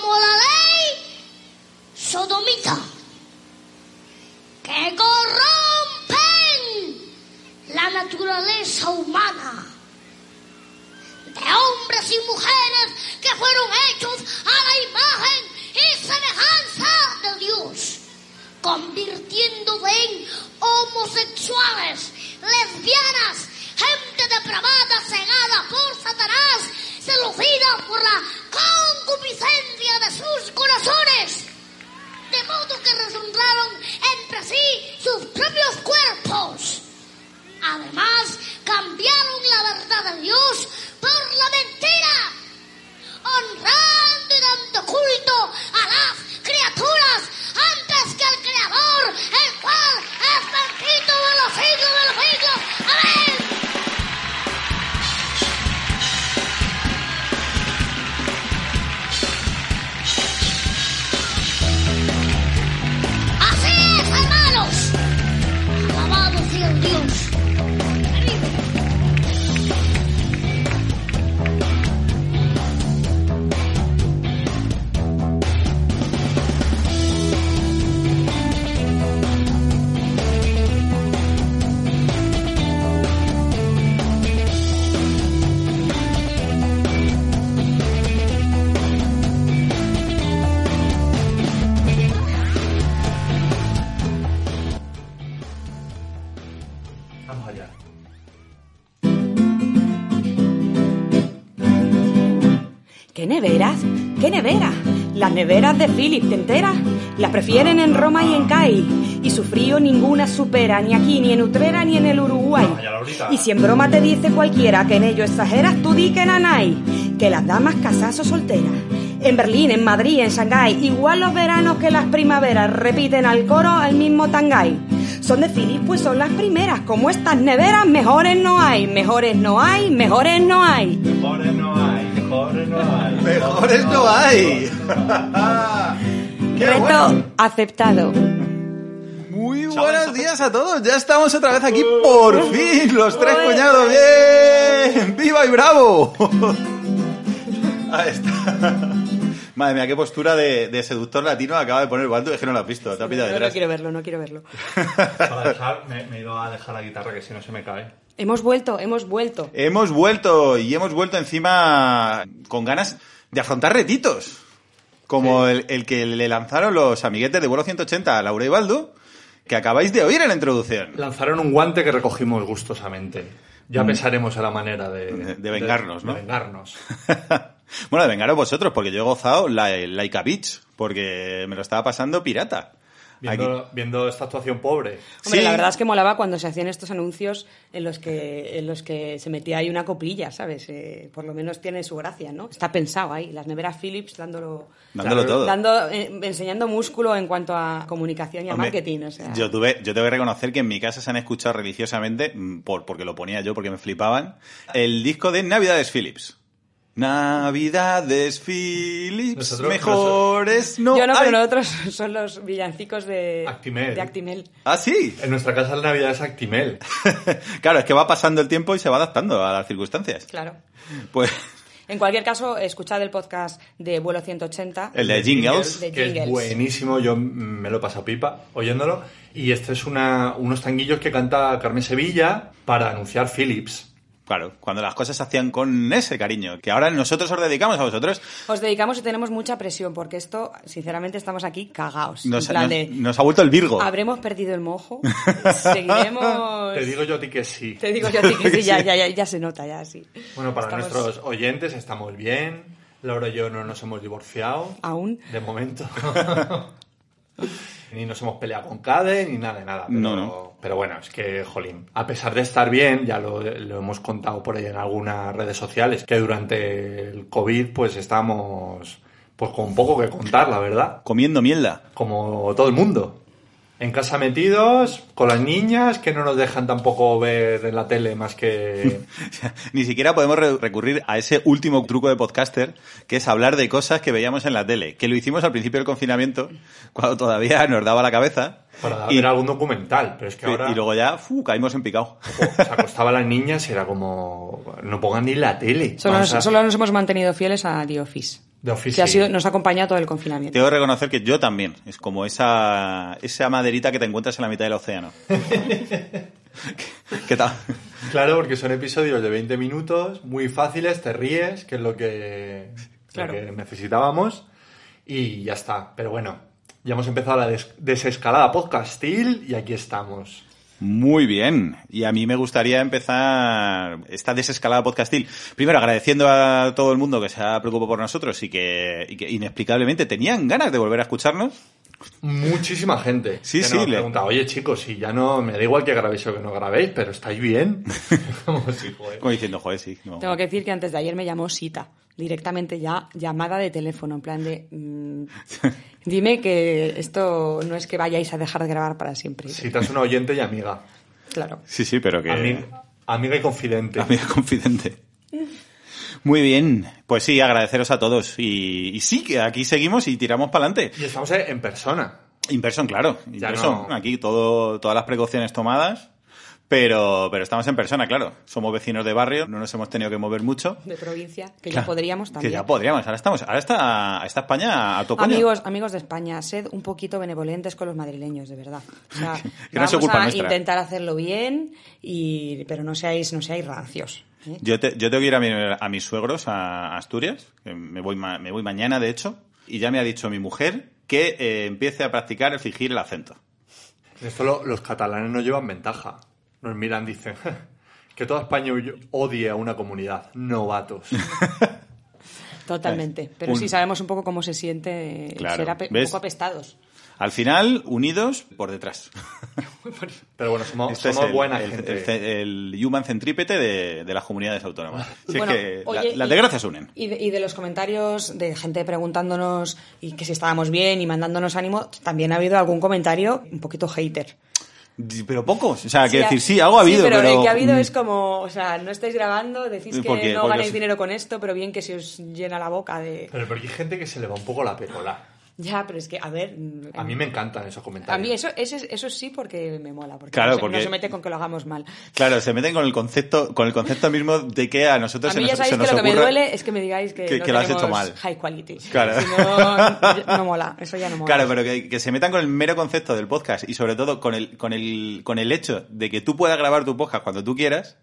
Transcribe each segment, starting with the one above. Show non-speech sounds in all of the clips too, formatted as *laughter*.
como la ley sodomita, que corrompen la naturaleza humana de hombres y mujeres que fueron hechos a la imagen y semejanza de Dios, convirtiéndose en homosexuales, lesbianas, gente depravada, cegada por Satanás, seducida por la concupiscencia sus corazones. De modo que deshonraron entre sí sus propios cuerpos. Además, cambiaron la verdad de Dios por la mentira, honrando y dando culto a las criaturas neveras? ¿Qué neveras? Las neveras de Philip, ¿te enteras? Las prefieren en Roma y en CAI. Y su frío ninguna supera, ni aquí, ni en Utrera, ni en el Uruguay. Y si en broma te dice cualquiera que en ello exageras, tú di que nanay. Que las damas casadas o solteras. En Berlín, en Madrid, en Shanghái, igual los veranos que las primaveras repiten al coro el mismo tangay. Son de Philip, pues son las primeras. Como estas neveras, mejores no hay, mejores no hay, mejores no hay. Mejores no hay, mejores no hay. Mejores no hay. *laughs* Qué Reto bueno. aceptado. Muy buenos días a todos. Ya estamos otra vez aquí por fin, los tres cuñados. Bien, viva y bravo. *laughs* Ahí está. Madre mía, qué postura de, de seductor latino acaba de poner Baldu. Es que no lo has visto, te ha pillado No, no quiero verlo, no quiero verlo. Para dejar, me, me he ido a dejar la guitarra que si no se me cae. Hemos vuelto, hemos vuelto. Hemos vuelto y hemos vuelto encima con ganas de afrontar retitos. Como el, el que le lanzaron los amiguetes de vuelo 180 a Laura y Baldu, que acabáis de oír en la introducción. Lanzaron un guante que recogimos gustosamente. Ya pensaremos en la manera de... De- de vengarnos, ¿no? De vengarnos. *laughs* bueno, de vengaros vosotros, porque yo he gozado la, Laika Beach, porque me lo estaba pasando pirata. Aquí. Viendo, viendo esta actuación pobre. Hombre, Sí. la verdad es que molaba cuando se hacían estos anuncios en los que, en los que se metía ahí una coplilla, ¿sabes? Eh, por lo menos tiene su gracia, ¿no? Está pensado ahí, las neveras Philips dándolo, Dándolo Claro, todo. dando, eh, enseñando músculo en cuanto a comunicación y a Hombre, marketing, o sea. yo, tuve, yo tengo que reconocer que en mi casa se han escuchado religiosamente, mm, por, porque lo ponía yo, porque me flipaban, el disco de Navidades Philips. Navidades Philips, Nosotros- mejores no Yo no, pero nosotros *laughs* son los villancicos de Actimel. De Actimel. Ah, sí. En nuestra casa la Navidad es Actimel. *laughs* claro, es que va pasando el tiempo y se va adaptando a las circunstancias. Claro. Pues En cualquier caso, escuchad el podcast de Vuelo 180. el de Jingles. De que jingles. es buenísimo, yo me lo he pasado pipa oyéndolo. Y este es una, unos tanguillos que canta Carmen Sevilla para anunciar Philips. Claro, cuando las cosas se hacían con ese cariño, que ahora nosotros os dedicamos a vosotros, Os dedicamos y tenemos mucha presión porque esto, sinceramente, estamos aquí cagados. nos, en plan nos- de, nos ha vuelto el Virgo. habremos perdido el mojo, *laughs* seguiremos... Te digo yo a ti que sí. Te digo yo a ti que sí, *laughs* ya, ya, ya, ya se nota, ya sí. Bueno, para Estamos- nuestros oyentes estamos bien. Laura y yo no nos hemos divorciado. Aún. De momento. *laughs* ni nos hemos peleado con Cade, ni nada de nada. Pero, No, no. pero bueno, es que, jolín, a pesar de estar bien, ya lo, lo hemos contado por ahí en algunas redes sociales, que durante el COVID pues estamos pues con poco que contar, la verdad. Comiendo mierda. Como todo el mundo. En casa metidos, con las niñas, que no nos dejan tampoco ver en la tele más que... *laughs* Ni siquiera podemos re- recurrir a ese último truco de podcaster, que es hablar de cosas que veíamos en la tele, que lo hicimos al principio del confinamiento, cuando todavía nos daba la cabeza. para y, ver algún documental, pero es que ahora... y luego ya fu, caímos en picado. se acostaba las niñas y era como no pongan ni la tele Solo nos, a- solo nos hemos mantenido fieles a The Office. De ha sido, nos ha acompañado todo el confinamiento. Tengo que reconocer que yo también. Es como esa, esa maderita que te encuentras en la mitad del océano. *laughs* ¿Qué tal? Claro, porque son episodios de 20 minutos, muy fáciles, te ríes, que es lo que, lo que necesitábamos, y ya está. Pero bueno, ya hemos empezado la des- desescalada podcastil y aquí estamos. Muy bien. Y a mí me gustaría empezar esta desescalada podcastil. Primero, agradeciendo a todo el mundo que se ha preocupado por nosotros y que, y que inexplicablemente tenían ganas de volver a escucharnos. Muchísima gente Sí, que sí, nos le- pregunta, oye chicos, si ya no, me da igual que grabéis o que no grabéis, pero ¿estáis bien? *laughs* Como si, joder. Como diciendo, joder, sí. no. Tengo que decir que antes de ayer me llamó Sita, directamente ya llamada de teléfono, en plan de... mm, dime que esto no es que vayáis a dejar de grabar para siempre. Si te has una oyente y amiga. Claro. Sí, sí, pero que... Ami- amiga y confidente. Amiga confidente. Muy bien. Pues sí, agradeceros a todos. Y, y sí, que aquí seguimos y tiramos para adelante. Y estamos en en persona. In person, claro. In Ya person. no. Aquí todo, todas las precauciones tomadas. Pero, pero estamos en persona, claro. Somos vecinos de barrio, no nos hemos tenido que mover mucho. De provincia, que Claro, ya podríamos también. Que ya podríamos. Ahora estamos, ahora está, está España a tope. Amigos, amigos de España, sed un poquito benevolentes con los madrileños, de verdad. O sea, *laughs* Que no culpa a nuestra. intentar hacerlo bien, y, pero no seáis, no seáis rancios. ¿Eh? Yo, te- yo tengo que ir a, mi- a mis suegros a Asturias, que me voy, ma- me voy mañana, de hecho, y ya me ha dicho mi mujer que eh, empiece a practicar el fingir el acento. En esto lo- los catalanes nos llevan ventaja. Nos miran, dicen *laughs* que toda España odie a una comunidad. Novatos. *laughs* Totalmente. *laughs* Pero Un- sí sabemos un poco cómo se siente el Claro, ser ape- un poco apestados. Al final, unidos por detrás. *laughs* Pero bueno, somos, Este somos es el, buena el- gente. el human centrípete de, de las comunidades autónomas. Si Bueno, es que la- las desgracias unen. Y de, y de los comentarios de gente preguntándonos y que si estábamos bien y mandándonos ánimo, también ha habido algún comentario un poquito hater. Pero pocos. O sea, que Sí, decir, ha- sí, algo ha habido, sí, pero, pero... el que ha habido mm, es como, o sea, no estáis grabando, decís que no ganáis os- dinero con esto, pero bien que se os llena la boca de... Pero porque hay gente que se le va un poco la perola. Ya, pero es que, a ver... A mí me encantan esos comentarios. A mí eso, eso, eso sí porque me mola, porque, Claro, no, se, porque- no se mete con que lo hagamos mal. Claro, se meten con el concepto, con el concepto mismo de que a nosotros A se mí nos, ya sabéis se que lo que me duele es que me digáis que, que- no que lo has hecho mal. high quality. Claro. Si no, no mola, eso ya no mola. Claro, pero que, que se metan con el mero concepto del podcast y sobre todo con el, con el, con el hecho de que tú puedas grabar tu podcast cuando tú quieras,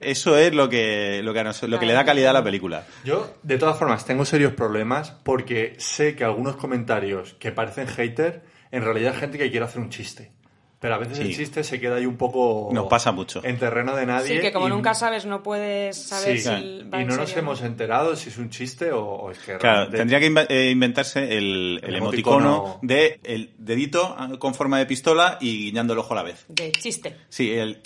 eso es lo que, lo que, a nos- lo que le da calidad a la película. Yo, de todas formas, tengo serios problemas porque sé que algunos comentarios que parecen hater, en realidad es gente que quiere hacer un chiste. Pero a veces Sí. el chiste se queda ahí un poco... Nos pasa mucho. En terreno de nadie. sí, que como y- nunca sabes, no puedes saber Sí, si va y no nos serio hemos enterado si es un chiste o, o es que Claro, realmente- tendría que eh, inventarse el, el El emoticono emoticono. de el dedito ah, con forma de pistola y guiñando el ojo a la vez. De chiste. Sí, el...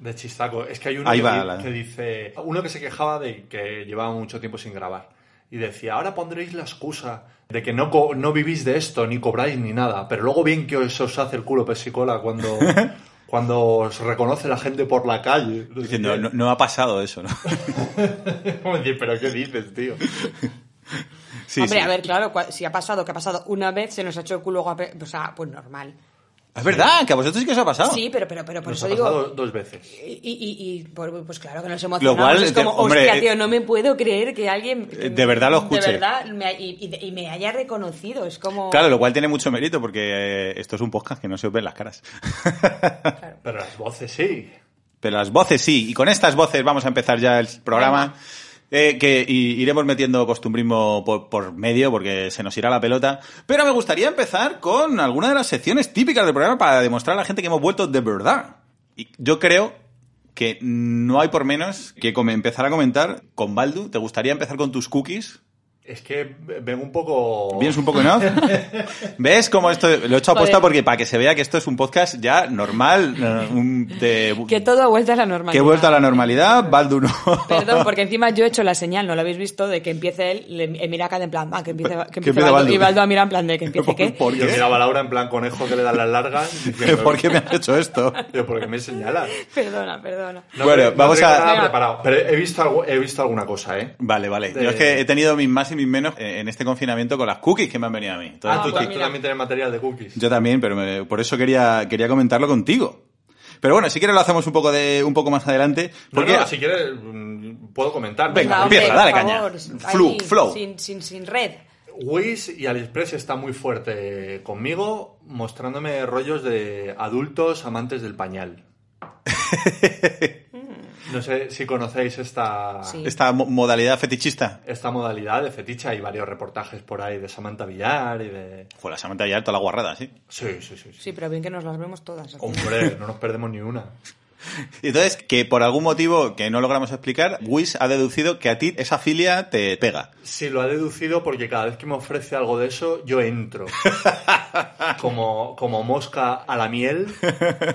De chistaco. Es que hay uno Ahí que, va di- la- que dice... Uno que se quejaba de que llevaba mucho tiempo sin grabar. Y decía, ahora pondréis la excusa de que no, co- no vivís de esto, ni cobráis ni nada. Pero luego bien que os, os hace el culo pesicola cuando, *laughs* cuando os reconoce la gente por la calle. No sé Diciendo, qué. no, no ha pasado eso, ¿no? *laughs* Como decir, pero ¿qué dices, tío? Sí, Hombre, sí. a ver, claro, si ha pasado, que ha pasado una vez, se nos ha hecho el culo guape, o sea, pues normal. Es verdad, que a vosotros sí que os ha pasado. Sí, pero, pero, pero por Nos eso ha digo... pasado dos veces. Y, y, y pues, pues claro que nos emocionamos. cual, es como, hombre, hostia, eh, tío, no me puedo creer que alguien... eh, de verdad lo escuche. De verdad, me- y, y de- y me haya reconocido. Es como... Claro, lo cual tiene mucho mérito porque eh, esto es un podcast que no se os ven las caras. Pero las voces sí. Pero las voces sí. Y con estas voces vamos a empezar ya el programa. Eh, que i- iremos metiendo costumbrismo por, por medio porque se nos irá la pelota. Pero me gustaría empezar con alguna de las secciones típicas del programa para demostrar a la gente que hemos vuelto de verdad. Y yo creo que no hay por menos que empezar a comentar con Baldu. ¿Te gustaría empezar con tus cookies? Es que vengo un poco... ¿Vienes un poco no? *laughs* ¿Ves cómo esto lo he hecho Joder. porque para que se vea que esto es un podcast ya normal, eh, un- de, Que todo ha vuelto a la normalidad. que he vuelto a la normalidad, Baldu no. Perdón, *laughs* porque encima yo he hecho la señal, no lo habéis visto, de que empiece él, le, él mira acá en plan, va, que empiece, que Que empiece Baldo, Baldo. y Baldo a mirar en plan de que empiece qué. ¿Por Yo qué? miraba a Laura en plan conejo que le dan las largas. *laughs* diciendo, ¿Por qué me has hecho esto? Yo, ¿por qué me señalas? Perdona, perdona. No, Bueno, no vamos a- preparado. Pero he visto, algo, he visto alguna cosa, ¿eh? Vale, vale. De- Yo es que he tenido mis más y mis menos eh, en este confinamiento con las cookies que me han venido a mí. Entonces, Ah, tú, pues tú también tienes material de cookies. Yo también, pero me- por eso quería, quería comentarlo contigo. Pero bueno, si quieres lo hacemos un poco de un poco más adelante. No, Porque no, si quieres, mm, puedo comentar. Venga, empieza, dale caña. Flu, ahí, flow. Sin, sin, sin red. Wish y AliExpress está muy fuerte conmigo, mostrándome rollos de adultos amantes del pañal. *laughs* No sé si conocéis esta, Sí. esta mo- modalidad fetichista. esta modalidad de fetiche. Hay varios reportajes por ahí de Samantha Villar y de... Joder, la Samantha ya toda la guarrada, sí. Sí, sí, sí. sí. Sí, pero bien que nos las vemos todas. Hombre, no nos perdemos ni una. Y *laughs* Entonces, que por algún motivo que no logramos explicar, Wish ha deducido que a ti esa filia te pega. Sí, lo ha deducido porque cada vez que me ofrece algo de eso, yo entro. *laughs* Como, como mosca a la miel,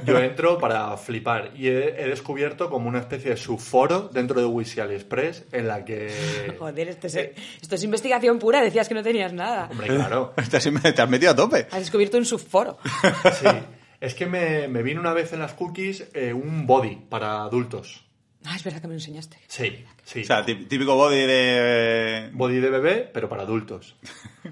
yo entro para flipar. Y he, he descubierto como una especie de subforo dentro de Wish y AliExpress en la que... *laughs* Joder, esto es, esto es investigación pura, decías que no tenías nada. Hombre, claro. Te has, te has metido a tope. Has descubierto un subforo. Sí. Es que me, me vino una vez en las cookies eh, un body para adultos. Ah, es verdad que me lo enseñaste. Sí, sí. O sea, tí- típico body de... Body de bebé, pero para adultos. *laughs*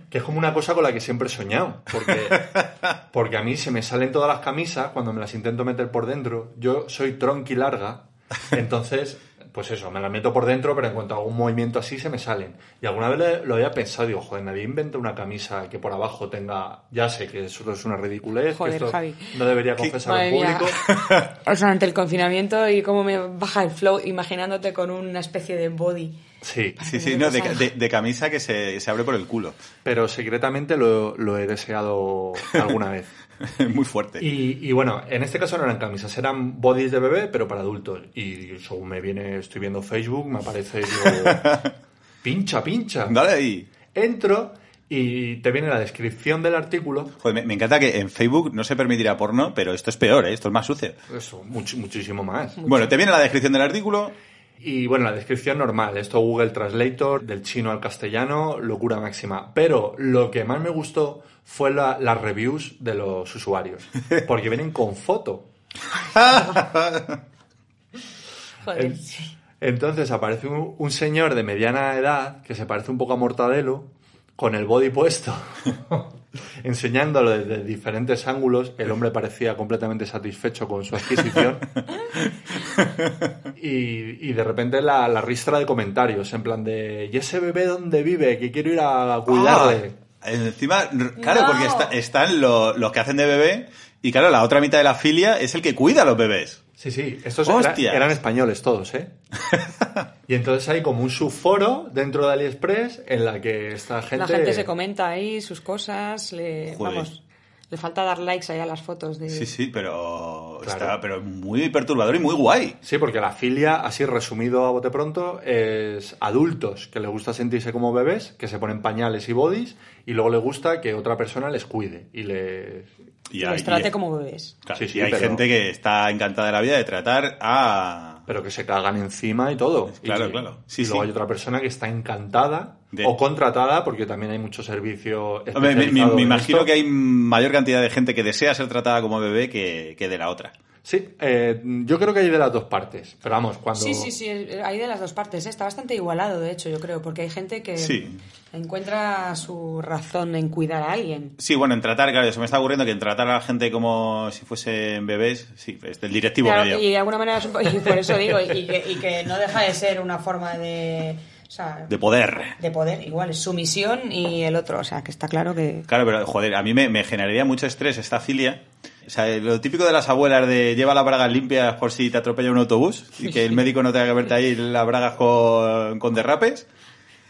Que es como una cosa con la que siempre he soñado. Porque, *laughs* porque a mí se me salen todas las camisas cuando me las intento meter por dentro. Yo soy tronqui larga. *laughs* Entonces, pues eso, me las meto por dentro, pero en cuanto hago un movimiento así se me salen. Y alguna vez lo- lo había pensado, digo, joder, nadie inventa una camisa que por abajo tenga. Ya sé que eso es una ridiculez, Joder, que esto Javi. no debería confesar mía. público. O sea, ante el confinamiento y cómo me baja el flow imaginándote con una especie de body. Sí, Sí, sí, no, de, de- de camisa que se, se abre por el culo. pero secretamente lo, lo he deseado alguna vez. *laughs* Muy fuerte. Y, y bueno, en este caso no eran camisas, eran bodies de bebé, pero para adultos. Y según me viene, estoy viendo Facebook, me aparece, digo, *laughs* pincha, pincha. Dale ahí. Entro y te viene la descripción del artículo. Joder, me, me encanta que en Facebook no se permitirá porno, pero esto es peor, ¿eh? esto es más sucio. Eso, much- muchísimo más. Bueno, te viene la descripción del artículo. Y bueno, la descripción normal, esto Google Translator, del chino al castellano, locura máxima. Pero lo que más me gustó fue la- las reviews de los usuarios, *laughs* porque vienen con foto. *laughs* Joder, En- sí. Entonces aparece un, un señor de mediana edad que se parece un poco a Mortadelo, con el body puesto, *laughs* *laughs* enseñándolo desde diferentes ángulos. El hombre parecía completamente satisfecho con su adquisición. *laughs* y, y de repente la, la ristra de comentarios, en plan de, ¿y ese bebé dónde vive? Que quiero ir a cuidarle. Ah, encima, claro, No. porque está- están lo- los que hacen de bebé y claro, la otra mitad de la filia es el que cuida a los bebés. Sí, sí, estos eran españoles todos, ¿eh? *laughs* y entonces hay como un subforo dentro de AliExpress en la que esta gente... La gente se comenta ahí sus cosas, le, Joder. vamos, le falta dar likes ahí a las fotos de... Sí, sí, pero Claro. está pero muy perturbador y muy guay. Sí, porque la filia, así resumido a bote pronto, es adultos que les gusta sentirse como bebés, que se ponen pañales y bodies, y luego les gusta que otra persona les cuide y les... y hay- trate y- como bebés. claro, Sí, sí, y hay pero- gente que está encantada de la vida de tratar a... Pero que se cagan encima y todo. Claro, Y- claro. Sí, y luego sí. hay otra persona que está encantada De- o contratada, porque también hay mucho servicio me, imagino esto. que hay mayor cantidad de gente que desea ser tratada como bebé que, que de la otra. Sí, eh, yo creo que hay de las dos partes. Pero vamos, cuando... Sí, sí, sí, hay de las dos partes. ¿eh? Está bastante igualado, de hecho, yo creo, porque hay gente que Sí. encuentra su razón en cuidar a alguien. Sí, bueno, en tratar, claro, se me está ocurriendo que en tratar a la gente como si fuesen bebés, sí, es del directivo Claro, medio. y de alguna manera, *laughs* y por eso digo, y que, y que no deja de ser una forma de... O sea, De poder. de poder, igual, es sumisión y el otro, o sea, que está claro que... Claro, pero joder, a mí me, me generaría mucho estrés esta filia. O sea, lo típico de las abuelas de lleva las bragas limpias por si te atropella un autobús y que el médico no tenga que verte ahí las bragas con, con derrapes.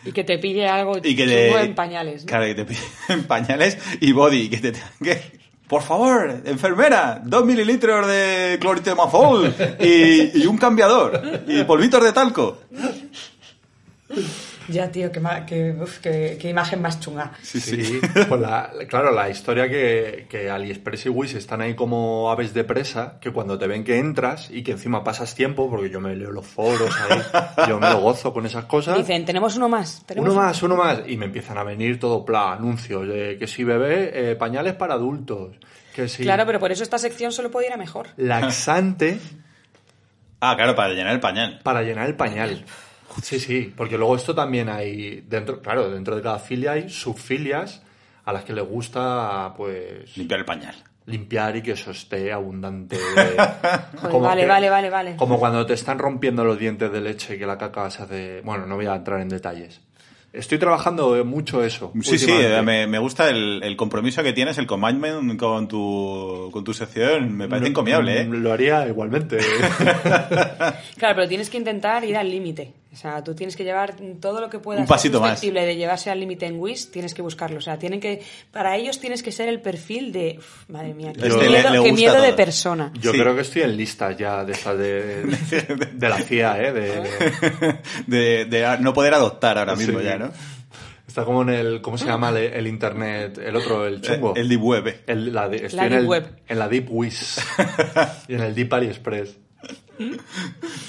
Y que te pide algo Y que te, en pañales, ¿no? Claro, que te piden *laughs* pañales y body. Que te que. Por favor, enfermera, dos mililitros de cloritemazol y, y un cambiador y polvitos de talco. *laughs* Ya, tío, qué, qué, uf, qué- qué imagen más chunga. Sí, Sí, pues *laughs* la- claro, la historia que, que AliExpress y Wish están ahí como aves de presa, que cuando te ven que entras y que encima pasas tiempo, porque yo me leo los foros ahí, *laughs* yo me lo gozo con esas cosas. Dicen, tenemos uno más. Tenemos Uno más, uno más. Y me empiezan a venir todo pla, anuncios de que si bebé, eh, pañales para adultos. Que si Claro, pero por eso esta sección solo puede ir a mejor. laxante Ah, claro, para llenar el pañal. para llenar el pañal. Sí, sí, porque luego esto también hay dentro, claro, dentro de cada filia hay subfilias a las que les gusta, pues, Limpiar el pañal. limpiar y que eso esté abundante. *laughs* Joder, vale, vale, vale, vale. Como cuando te están rompiendo los dientes de leche y que la caca se hace... Bueno, no voy a entrar en detalles. Estoy trabajando mucho eso. Sí, sí, últimamente. me, me gusta el, el compromiso que tienes, el commitment con tu, con tu sección. Me parece Lo- encomiable, ¿eh? Lo haría igualmente. *laughs* Claro, pero tienes que intentar ir al límite. O sea, tú tienes que llevar todo lo que puedas Un pasito ser más. susceptible de llevarse al límite en Wish, tienes que buscarlo. O sea, tienen que, para ellos tienes que ser el perfil de, uf, madre mía, qué Este miedo, le qué gusta miedo de persona. Yo Sí. creo que estoy en listas ya de esta de, *laughs* de la CIA, ¿eh? De, De, de no poder adoptar ahora Sí. mismo ya, ¿no? está como en el... ¿Cómo se llama el, el internet? El otro, el chungo. El deep web. eh. El- la de- estoy La en, Deep el- Web. en la Deep Wish. *laughs* y en el Deep AliExpress.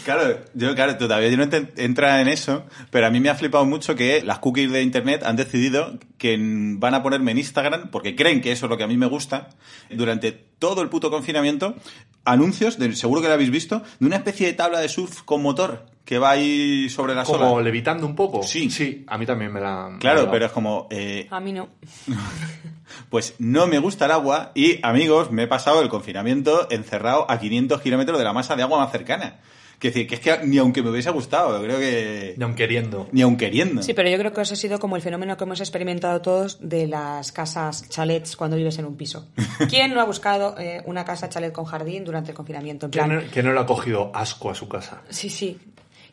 Claro, yo, claro, todavía yo no ent- entra en eso, pero a mí me ha flipado mucho que las cookies de internet han decidido que van a ponerme en Instagram, porque creen que eso es lo que a mí me gusta, durante todo el puto confinamiento, anuncios, de, seguro que lo habéis visto, de una especie de tabla de surf con motor que va ahí sobre la Como sola. levitando un poco. Sí. Sí, a mí también me la... me la ha Claro, pero es como, eh, A mí no. *laughs* pues no me gusta el agua y, amigos, me he pasado el confinamiento encerrado a 500 kilómetros de la masa de agua más cercana. Que decir, que es que ni aunque me hubiese gustado, creo que... Ni aun queriendo. Ni aun queriendo. Sí, pero yo creo que eso ha sido como el fenómeno que hemos experimentado todos de las casas chalets cuando vives en un piso. *laughs* ¿Quién no ha buscado eh, una casa chalet con jardín durante el confinamiento? En ¿Quién, no- quién no le ha cogido asco a su casa? Sí, sí.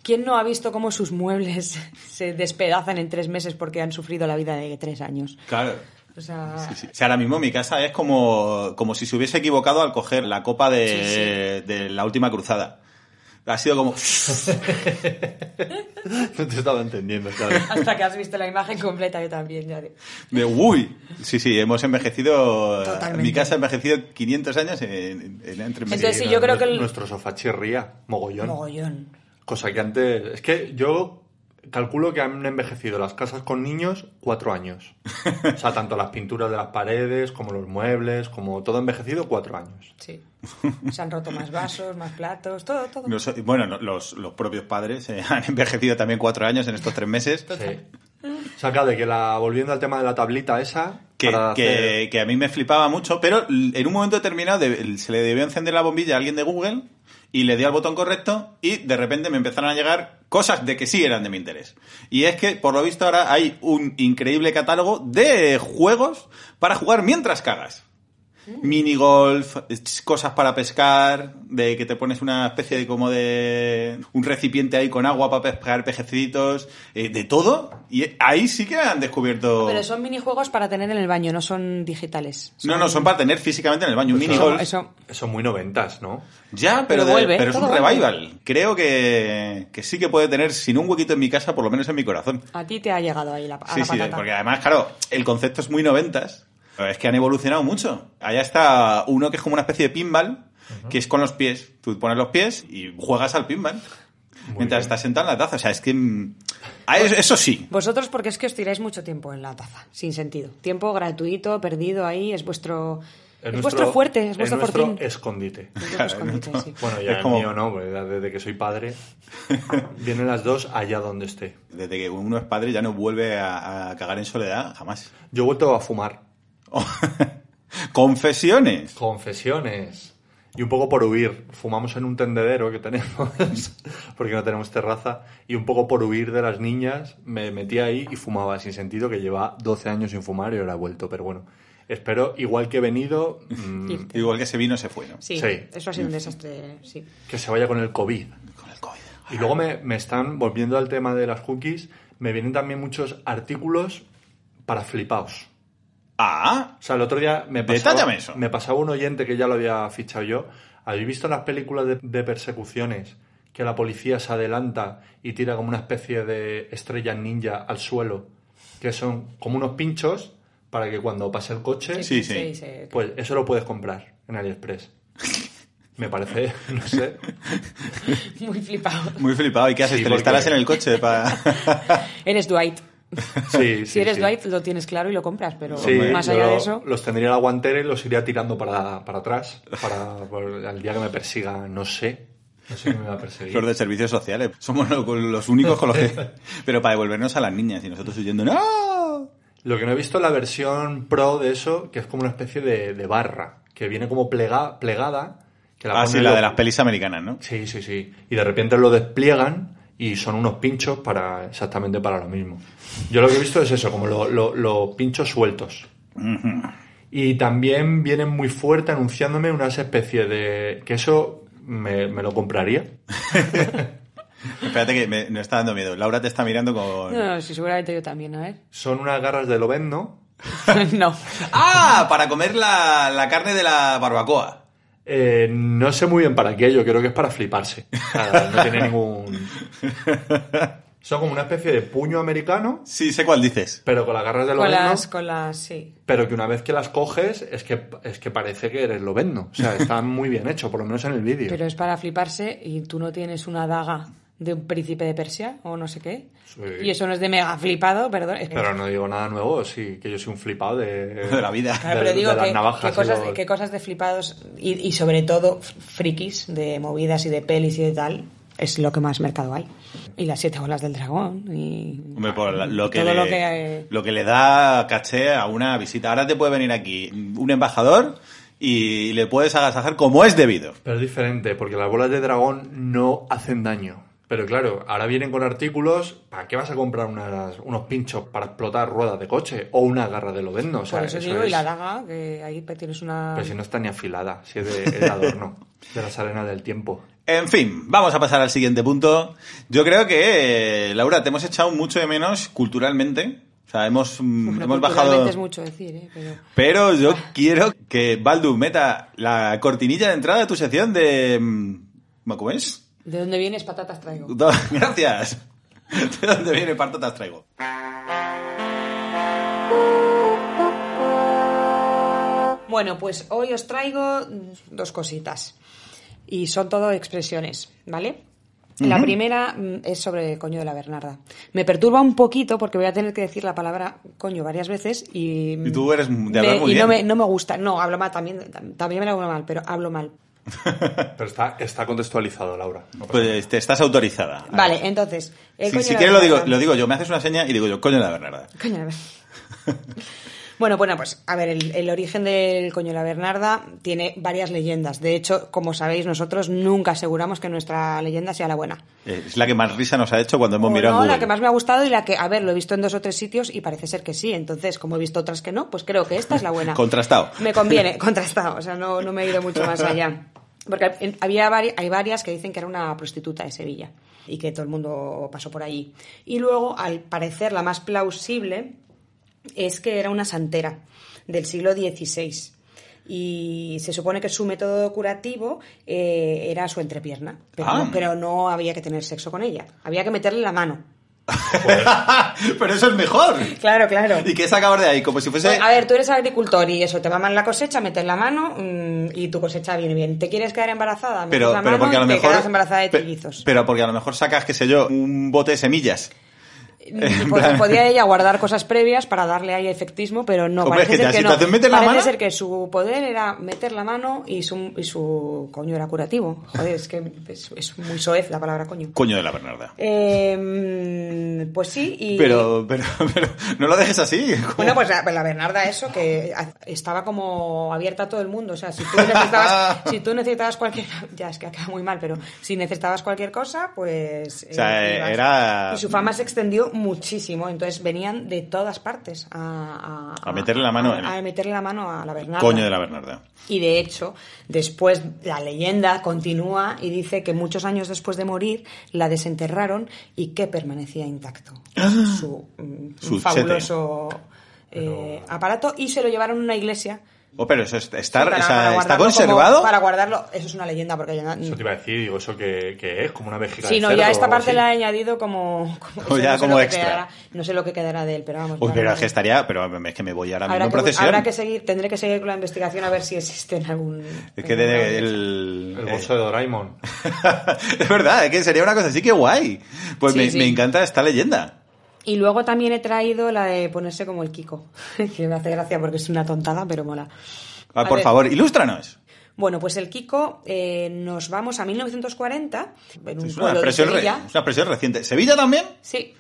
¿Quién no ha visto cómo sus muebles *laughs* se despedazan en tres meses porque han sufrido la vida de tres años? Claro. O sea, Sí, sí. O sea, ahora mismo mi casa es como, como si se hubiese equivocado al coger la copa de, de la última cruzada. Ha sido como... *laughs* No te estaba entendiendo, ¿sabes? hasta que has visto la imagen completa, yo también. Ya de- De uy. Sí, sí, hemos envejecido... Totalmente. Mi casa ha envejecido 500 años en, en- entre meses. Entonces, sí, yo creo que el- Nuestro sofá chirría, mogollón. Mogollón. Cosa que antes... Es que yo calculo que han envejecido las casas con niños cuatro años. O sea, tanto las pinturas de las paredes, como los muebles, como todo envejecido cuatro años. Sí. Se han roto más vasos, más platos, todo, todo. No so- bueno, no, los, los propios padres eh, han envejecido también cuatro años en estos tres meses. Sí. O sea, claro, de que la... Volviendo al tema de la tablita esa... Que, para que- hacer- que a mí me flipaba mucho, pero en un momento determinado de- se le debió encender la bombilla a alguien de Google y le di al botón correcto y de repente me empezaron a llegar cosas de que sí eran de mi interés. Y es que, por lo visto, ahora hay un increíble catálogo de juegos para jugar mientras cagas. Minigolf, ch- cosas para pescar, de que te pones una especie de como de un recipiente ahí con agua para pescar pejecitos, eh, de todo. Y ahí sí que han descubierto... Pero son minijuegos para tener en el baño, no son digitales. No, no, son para tener físicamente en el baño. Un Eso- minigolf. Eso, Son muy noventas, ¿no? Ya, pero, Pero de- vuelve, pero es un vuelve. revival. Creo que, que sí que puede tener, sin un huequito en mi casa, por lo menos en mi corazón. a ti te ha llegado ahí la, a Sí, la sí, porque además, claro, el concepto es muy noventas. Pero es que han evolucionado mucho. Allá está uno que es como una especie de pinball, que es con los pies. Tú pones los pies y juegas al pinball. mientras bien. estás sentado en la taza. O sea, es que... ah, eso, eso sí. Vosotros porque es que os tiráis mucho tiempo en la taza, sin sentido. Tiempo gratuito, perdido ahí, es vuestro... Es, nuestro- vuestro fuerte, es vuestro nuestro fortín. escondite. Es escondite, sí. Bueno, ya Es el mío no, desde que soy padre, *laughs* vienen las dos allá donde esté. Desde que uno es padre ya no vuelve a, a cagar en soledad, jamás. Yo he vuelto a fumar. *laughs* Confesiones. Confesiones. Y un poco por huir. Fumamos en un tendedero que tenemos, *laughs* porque no tenemos terraza. Y un poco por huir de las niñas, me metí ahí y fumaba sin sentido, que lleva 12 años sin fumar y ahora he vuelto. Pero bueno, espero, igual que he venido, mm. *laughs* Igual que ese vino se fue, ¿no? Sí, Sí. eso ha sido un desastre, sí. que se vaya con el COVID. Con el COVID. Y luego me, me están, volviendo al tema de las cookies, me vienen también muchos artículos para flipaos. Ah, O sea, el otro día me pasaba, eso. me pasaba un oyente que ya lo había fichado yo. ¿Habéis visto las películas de, de persecuciones que la policía se adelanta y tira como una especie de estrella ninja al suelo? Que son como unos pinchos para que cuando pase el coche, Sí, sí. sí, sí. pues eso lo puedes comprar en AliExpress. Me parece, *laughs* no sé. Muy flipado. muy flipado. ¿Y qué haces? Sí, ¿Te lo instalas en el coche para...? *laughs* Eres Dwight. *laughs* Sí, Si sí, eres sí. Dwight lo tienes claro y lo compras, pero Sí, más allá de eso... los tendría en la guantera y los iría tirando para, para atrás. Para, por- al día que me persiga, no sé. No sé qué me va a perseguir. Los de servicios sociales. Somos lo- los únicos con los que... *laughs* Pero para devolvernos a las niñas y nosotros huyendo, ¡no! Lo que no he visto es la versión pro de eso, que es como una especie de, de barra, que viene como plega- plegada. Que Ah, sí, la lo- de las pelis americanas, ¿no? Sí, sí, sí. Y de repente lo despliegan y son unos pinchos para exactamente para lo mismo. Yo lo que he visto es eso, como lo- lo- los pinchos sueltos. Y también vienen muy fuerte anunciándome unas especies de... que eso me, me lo compraría. *laughs* Espérate que me, me está dando miedo. Laura te está mirando con... No, sí, seguramente yo también, a ver. Son unas garras de lobezno. *laughs* no. ¡Ah! Para comer la, la carne de la barbacoa. Eh, no sé muy bien para qué, yo creo que es para fliparse. O sea, no tiene *laughs* ningún... Son como una especie de puño americano, Sí, sé cuál dices. pero con las garras de Con lobezno. las, con las, sí. Pero que una vez que las coges, es que, es que parece que eres lobezno. O sea, está muy bien hecho, por lo menos en el vídeo. Pero es para fliparse y tú no tienes una daga de un príncipe de Persia o no sé qué. Sí. Y eso no es de mega flipado, perdón. es que- Pero no digo nada nuevo, sí, que yo soy un flipado de, *laughs* De la vida. Claro, de- pero digo de las que, navajas que cosas, y los- que cosas de flipados y, y sobre todo frikis de movidas y de pelis y de tal es lo que más mercado hay. Y las siete bolas del dragón y Hombre, por la- lo, que todo le, lo que... lo que le da caché a una visita. Ahora te puede venir aquí un embajador y le puedes agasajar como es debido. Pero es diferente, porque las bolas de dragón no hacen daño. Pero claro, ahora vienen con artículos. ¿Para qué vas a comprar unas- unos pinchos para explotar ruedas de coche? O una garra de lobezno. O sea, por eso, eso digo, es- y la daga, que ahí tienes una... Pero si no está ni afilada, si es de, de adorno, de las arenas del tiempo. En fin, vamos a pasar al siguiente punto. Yo creo que, eh, Laura, te hemos echado mucho de menos culturalmente. O sea, hemos, mm, hemos culturalmente bajado... es mucho decir, ¿eh? Pero... Pero yo quiero que Baldu meta la cortinilla de entrada de tu sección de... mm, ¿Cómo es? ¿De dónde vienes patatas traigo? *laughs* Gracias. ¿De dónde viene patatas traigo? Bueno, pues hoy os traigo dos cositas. Y son todo expresiones, ¿vale? La primera mm, es sobre coño de la Bernarda. Me perturba un poquito porque voy a tener que decir la palabra coño varias veces y... Y tú eres de me- muy y no me, no me gusta. No, hablo mal también. También me lo hablo mal, pero hablo mal. *laughs* Pero está, está contextualizado, Laura. No Pues te estás autorizada. Vale, entonces... Si, quieres lo digo, Bernarda. lo digo yo, me haces una seña y digo yo, coño de la Bernarda. Coño de la *laughs* Bueno, bueno, pues a ver, el, el origen del coño de la Bernarda tiene varias leyendas. De hecho, como sabéis, nosotros nunca aseguramos que nuestra leyenda sea la buena. Eh, Es la que más risa nos ha hecho cuando hemos O mirado no, en la que más me ha gustado y la que, a ver, lo he visto en dos o tres sitios y parece ser que sí. Entonces, como he visto otras que no, pues creo que esta es la buena. *laughs* Contrastado. *laughs* Me conviene, contrastado. O sea, no, no me he ido mucho más allá. Porque había vari- hay varias que dicen que era una prostituta de Sevilla y que todo el mundo pasó por allí. Y luego, al parecer, la más plausible es que era una santera del siglo XVI. Y se supone que su método curativo eh, era su entrepierna, pero, Ah. no, pero no había que tener sexo con ella, había que meterle la mano. *laughs* Pero eso es mejor. Claro, claro. ¿Y qué sacabar de ahí? Como si fuese... A ver, tú eres agricultor y eso, te maman la cosecha, metes la mano mm, y tu cosecha viene bien. ¿Te quieres quedar embarazada? Metes pero, la pero mano porque a lo y te mejor... quedas embarazada de trillizos. Pero porque a lo mejor sacas, qué sé yo, un bote de semillas. Pues *laughs* podía ella guardar cosas previas para darle ahí efectismo, pero no, Hombre, parece que ser que no. parece mano- ser que su poder era meter la mano y su, y su coño era curativo. Joder, es que es, es muy soez la palabra coño. Coño de la Bernarda. Eh, pues sí, y... Pero, pero, pero, no lo dejes así. Bueno, pues la, la Bernarda eso, que estaba como abierta a todo el mundo. O sea, si tú necesitabas, *laughs* si tú necesitabas cualquier... Ya, es que ha quedado muy mal, pero si necesitabas cualquier cosa, pues... O sea, ibas. era- Y su fama se extendió muchísimo. Entonces venían de todas partes a... A meterle la mano A, meterle la mano a la Bernarda. Coño de la Bernarda. Y de hecho, después la leyenda continúa y dice que muchos años después de morir la desenterraron y que permanecía intacto su, mm, Ah. Su fabuloso eh, aparato y se lo llevaron a una iglesia. Oh, pero eso es- está, para- o sea, para ¿está conservado. como- para guardarlo, eso es una leyenda porque ya no- Eso te iba a decir, digo, ¿eso que, es? Como una vejiga Sí, no, ya esta parte así. la he añadido como, como- *laughs* O eso ya no como lo que extra. quedará- no sé lo que quedará de él, pero vamos. Uy, pero es que estaría, pero es que me voy ahora mismo habrá en que, procesión. habrá que seguir, tendré que seguir con la investigación a ver si existe en algún. Es que algún- el, El bolso de Doraemon. *laughs* es verdad, es que sería una cosa así que guay. Pues Sí, me, sí. me encanta esta leyenda. Y luego también he traído la de ponerse como el Kiko, *laughs* que me hace gracia porque es una tontada, pero mola. Ah, por ver. favor, ilústranos. Bueno, pues el Kiko, eh, nos vamos a 1940, en un Es una, pueblo de re- Sevilla. es una expresión reciente. ¿Sevilla también? Sí,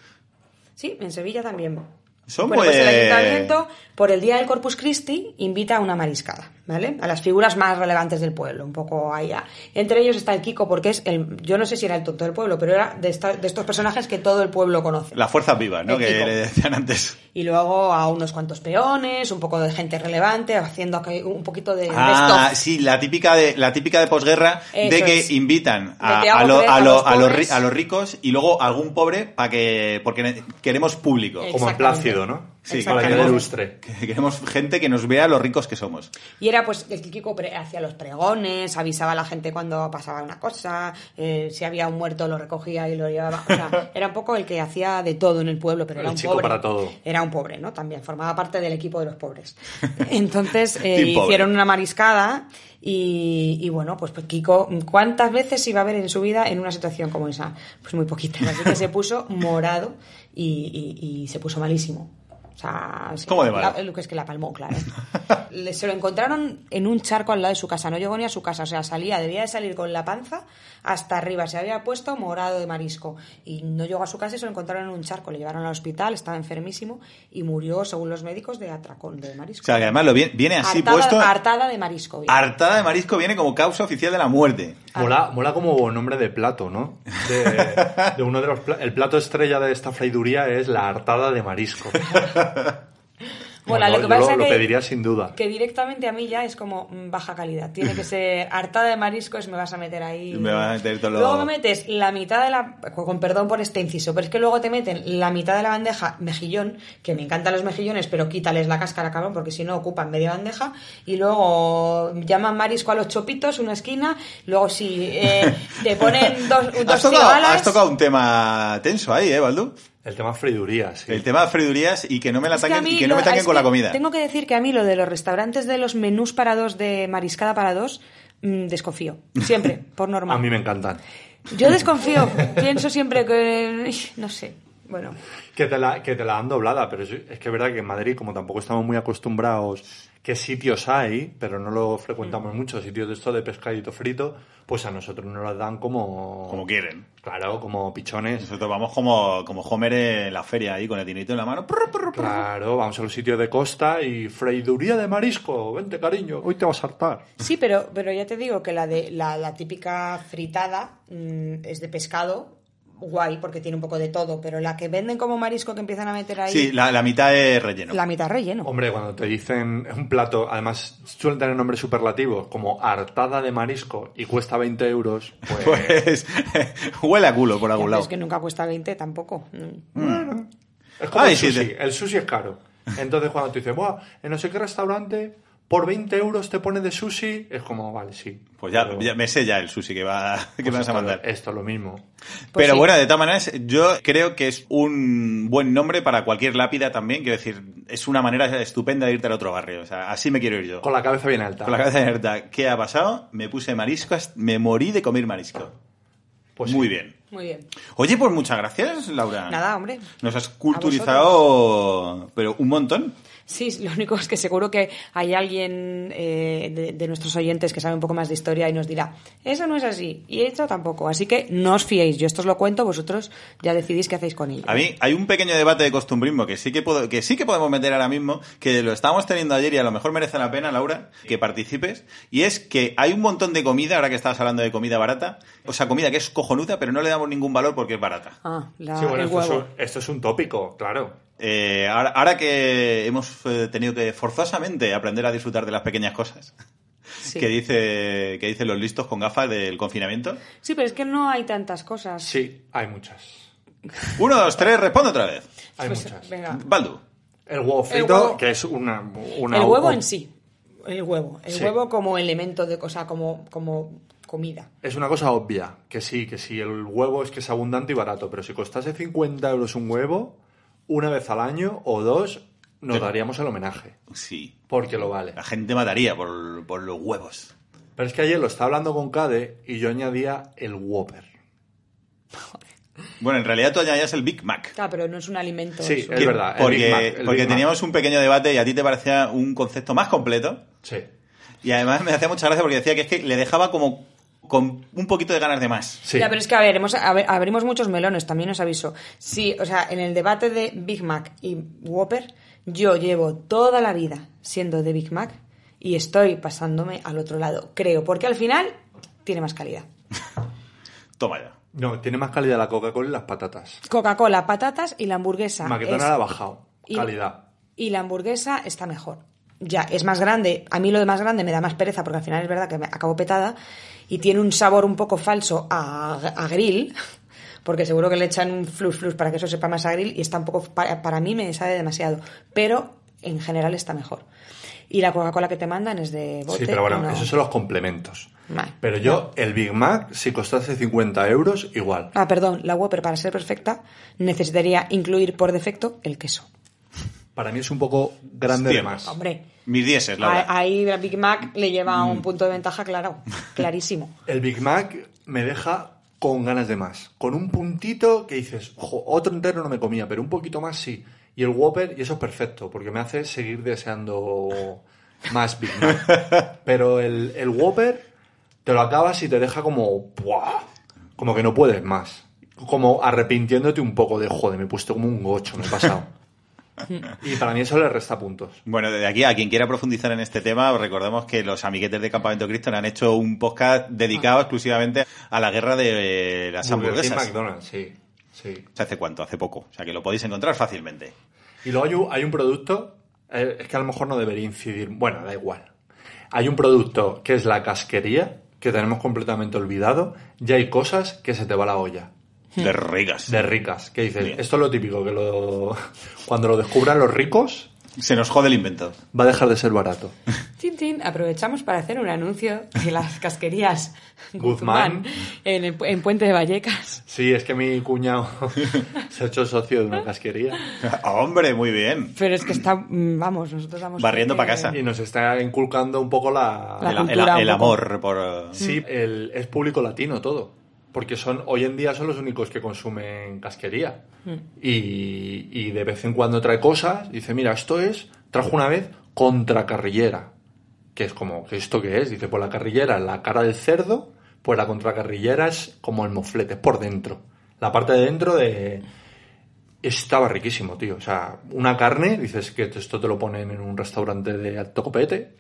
sí, en Sevilla también. Son Bueno, pues el pues- ayuntamiento, por el día del Corpus Christi, invita a una mariscada, ¿vale? A las figuras más relevantes del pueblo, un poco allá. Entre ellos está el Kiko, porque es el, yo no sé si era el tonto del pueblo, pero era de, esta- de estos personajes que todo el pueblo conoce. Las fuerzas vivas, ¿no? El Que Kiko. le decían antes. Y luego a unos cuantos peones, un poco de gente relevante, haciendo un poquito de, Ah, sí, la típica de la típica de posguerra de que es. invitan a, a lo- a a lo- los a los ri- pobres. a los ricos y luego algún pobre para que porque queremos público. Como en. Plácido, ¿no? Sí, para que ilustre. Que queremos gente que nos vea lo ricos que somos. Y era pues el Kiko pre- hacía los pregones, avisaba a la gente cuando pasaba una cosa, eh, si había un muerto lo recogía y lo llevaba. O sea, *laughs* era un poco el que hacía de todo en el pueblo, pero era un chico pobre. para todo. Era un pobre, ¿no? También formaba parte del equipo de los pobres. *laughs* Entonces eh, pobre. hicieron una mariscada y, y bueno, pues, pues Kiko, ¿cuántas veces iba a ver en su vida en una situación como esa? Pues muy poquitas. Así que se puso morado y, y- y se puso malísimo. O sea, sí, ¿Cómo de la- lo que es que la palmó, claro. *laughs* Le- se lo encontraron en un charco al lado de su casa, no llegó ni a su casa, o sea, salía, debía de salir con la panza hasta arriba, se había puesto morado de marisco y no llegó a su casa y se lo encontraron en un charco, le llevaron al hospital, estaba enfermísimo y murió, según los médicos, de atracón de marisco. O sea, que además lo viene, viene así hartada, puesto. hartada de marisco. bien. Hartada de marisco viene como causa oficial de la muerte. Mola, mola como nombre de plato, ¿no? De, de uno de los el plato estrella de esta fraiduría es la hartada de marisco. *laughs* *laughs* Bueno, lo que yo pasa lo, lo que- pediría sin duda. Que directamente a mí ya es como mm, baja calidad. Tiene que ser *laughs* hartada de mariscos, me vas a meter ahí. Me vas a meter todo lo- Luego me metes la mitad de la. Con perdón por este inciso, pero es que luego te meten la mitad de la bandeja mejillón, que me encantan los mejillones, pero quítales la cáscara, cabrón, porque si no ocupan media bandeja. Y luego llaman marisco a los chopitos, una esquina. Luego si eh, te ponen dos, *laughs* Has dos tocado, has tocado un tema tenso ahí, ¿eh, Baldu? El tema fraiduría, sí. El tema de freidurías y que no me la ataquen y que no me ataquen con la comida. Tengo que decir que a mí lo de los restaurantes de los menús para dos de mariscada para dos, mm, desconfío. Siempre, *laughs* por norma. A mí me encantan. Yo desconfío. Pienso siempre que. No sé. Bueno. Que te la, que te la dan doblada, pero es, es que es verdad que en Madrid, como tampoco estamos muy acostumbrados, qué sitios hay, pero no lo frecuentamos mucho, sitios de esto de pescadito frito, pues a nosotros nos las dan como... Como quieren. Claro, como pichones. Nosotros vamos como, como Homer en la feria ahí con el dinito en la mano. Prr, prr, prr. Claro, vamos a los sitios de costa y freiduría de marisco. Vente, cariño, hoy te vas a hartar. Sí, pero, pero ya te digo que la de la, la típica fritada mm, es de pescado, guay, porque tiene un poco de todo, pero la que venden como marisco que empiezan a meter ahí, Sí, la, la mitad es relleno. la mitad relleno. Hombre, cuando te dicen un plato, además suelen tener nombres superlativos, como hartada de marisco y cuesta 20 euros, pues... Pues *laughs* huele a culo por algún lado. Es que nunca cuesta 20 tampoco. Mm. Es como Ay, el sí, sushi. te- El sushi es caro. Entonces cuando te dicen, Buah, en no sé qué restaurante, por 20 euros te pone de sushi, es como, vale, sí. Pues ya, Pero- ya me sé ya el sushi que, va, *laughs* que pues me vas a mandar. Esto es lo mismo. Pues Pero sí. bueno, de todas maneras, yo creo que es un buen nombre para cualquier lápida también. Quiero decir, es una manera estupenda de irte al otro barrio. O sea, así me quiero ir yo. Con la cabeza bien alta. Con la cabeza abierta. ¿Qué ha pasado? Me puse marisco, me morí de comer marisco. Pues Muy sí. bien. Muy bien. Oye, pues muchas gracias, Laura. Nada, hombre. Nos has culturizado, pero un montón. Sí, lo único es que seguro que hay alguien eh, de, de nuestros oyentes que sabe un poco más de historia y nos dirá, eso no es así, y esto tampoco. Así que no os fiéis, yo esto os lo cuento, vosotros ya decidís qué hacéis con ello. A mí hay un pequeño debate de costumbrismo que sí que, puedo, que sí que podemos meter ahora mismo, que lo estábamos teniendo ayer y a lo mejor merece la pena, Laura, que participes. Y es que hay un montón de comida, ahora que estabas hablando de comida barata, o sea, comida que es cojonuda, pero no le damos ningún valor porque es barata. Ah, la, Sí, bueno, el esto es, huevo. un, esto es un tópico, claro. Eh, ahora, ahora que hemos eh, tenido que forzosamente aprender a disfrutar de las pequeñas cosas *laughs* Sí. que, dice, que dicen los listos con gafas del confinamiento. Sí, pero es que no hay tantas cosas. Sí, hay muchas. Uno, dos, tres, responde otra vez. Hay Pues, muchas. venga. Baldu. El huevo frito, huevo- que es una... una el huevo un- en sí. El huevo. El Sí. huevo como elemento de cosa, como, como comida. Es una cosa obvia, que sí, que sí, el huevo es que es abundante y barato, pero si costase 50 euros un huevo, una vez al año o dos, nos Pero- daríamos el homenaje, Sí. porque lo vale. La gente mataría por, por los huevos. Pero es que ayer lo estaba hablando con Cade y yo añadía el Whopper. Bueno, en realidad tú añadías el Big Mac. Claro, pero no es un alimento. Sí, eso. es verdad, el Porque, Big Mac, el porque Big Mac. teníamos un pequeño debate y a ti te parecía un concepto más completo. Sí. Y además me hacía mucha gracia porque decía que es que le dejaba como con un poquito de ganas de más. Sí. Ya, pero es que, a ver, hemos- a ver, abrimos muchos melones, también os aviso. Sí, o sea, en el debate de Big Mac y Whopper, yo llevo toda la vida siendo de Big Mac y estoy pasándome al otro lado, creo, porque al final tiene más calidad. *laughs* Toma ya. No, tiene más calidad la Coca-Cola y las patatas. Coca-Cola, patatas y la hamburguesa. McDonald's es- ha bajado. y- Calidad. Y la hamburguesa está mejor. Ya, es más grande. A mí lo de más grande me da más pereza porque al final es verdad que me acabo petada y tiene un sabor un poco falso a, a grill. *laughs* Porque seguro que le echan un flus flus para que eso sepa más a grill y está un poco, para, para mí me sabe demasiado. Pero en general está mejor. Y la Coca-Cola que te mandan es de bote. Sí, pero bueno, no- esos son los complementos. Vale. Pero yo, el Big Mac, si costase 50 euros, igual. Ah, perdón, la Whopper para ser perfecta necesitaría incluir por defecto el queso. Para mí es un poco grande Hostia. de más. Hombre, Mis dieces, la a- verdad. ahí la Big Mac le lleva un punto de ventaja claro, *laughs* clarísimo. El Big Mac me deja con ganas de más. Con un puntito que dices, ojo, otro entero no me comía, pero un poquito más sí. Y el Whopper, y eso es perfecto, porque me hace seguir deseando *laughs* más Big Mac. Pero el, el Whopper te lo acabas y te deja como, ¡buah! Como que no puedes más. Como arrepintiéndote un poco de, joder, me he puesto como un gocho, me he pasado. *laughs* *laughs* y para mí eso le resta puntos. Bueno, desde aquí, a quien quiera profundizar en este tema, os recordemos que los amiguetes de Campamento Cristo han hecho un podcast dedicado exclusivamente a la guerra de las hamburguesas. McDonald's, sí. sí. ¿Hace cuánto? Hace poco. O sea, que lo podéis encontrar fácilmente. Y luego hay un, hay un producto, eh, es que a lo mejor no debería incidir, bueno, da igual. Hay un producto que es la casquería, que tenemos completamente olvidado, y hay cosas que se te va la olla, De ricas. de ricas, que dices, Bien. esto es lo típico, que lo, cuando lo descubran los ricos, Se nos jode el invento. va a dejar de ser barato. *laughs* Tin, tin, aprovechamos para hacer un anuncio de las casquerías *laughs* Guzmán. Guzmán en, el en Puente de Vallecas. Sí, es que mi cuñado *laughs* se ha hecho socio de una casquería Hombre, muy bien. Pero es que está, mm, vamos, nosotros damos... Barriendo fe pa' que- casa. y nos está inculcando un poco la... La el, el- cultura amor por... Sí, el, es público latino todo. Porque son hoy en día son los únicos que consumen casquería. Y, y de vez en cuando trae cosas. Dice, mira, esto es. Trajo una vez contracarrillera. Que es como, ¿que ¿esto qué es? Dice, pues la carrillera es la cara del cerdo. Pues la contracarrillera es como el moflete, por dentro. La parte de dentro de. Estaba riquísimo, tío. O sea, una carne, dices que esto te lo ponen en un restaurante de alto copete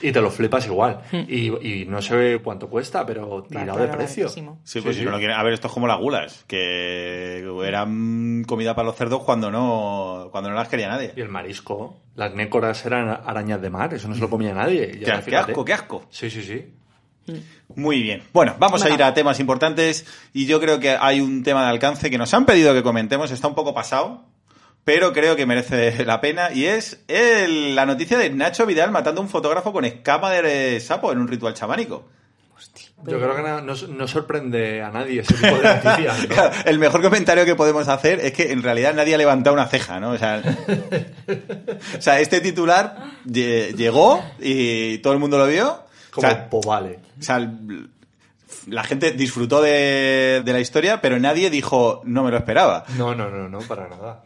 y te lo flipas igual. Y, y no sé cuánto cuesta, pero tirado de precio. baratísimo. Sí, pues si no lo quieren... A ver, esto es como las gulas, que eran comida para los cerdos cuando no, cuando no las quería nadie. Y el marisco, las nécoras eran arañas de mar, eso no se lo comía nadie. Y *laughs* Qué, asco, qué asco. Sí, sí, sí. Muy bien. Bueno, vamos a ir a temas importantes y yo creo que hay un tema de alcance que nos han pedido que comentemos, está un poco pasado, pero creo que merece *laughs* la pena y es el- la noticia de Nacho Vidal matando a un fotógrafo con escama de sapo en un ritual chamánico. Yo creo que no, no- no sorprende a nadie ese tipo de noticias. ¿no? *laughs* Claro, el mejor comentario que podemos hacer es que en realidad nadie ha levantado una ceja, ¿no? O sea, *laughs* o sea, este titular lle- llegó y todo el mundo lo vio. O Como, sea, pues vale. O sea, la gente disfrutó de, de la historia, pero nadie dijo, no me lo esperaba. No, no, no, no, para nada.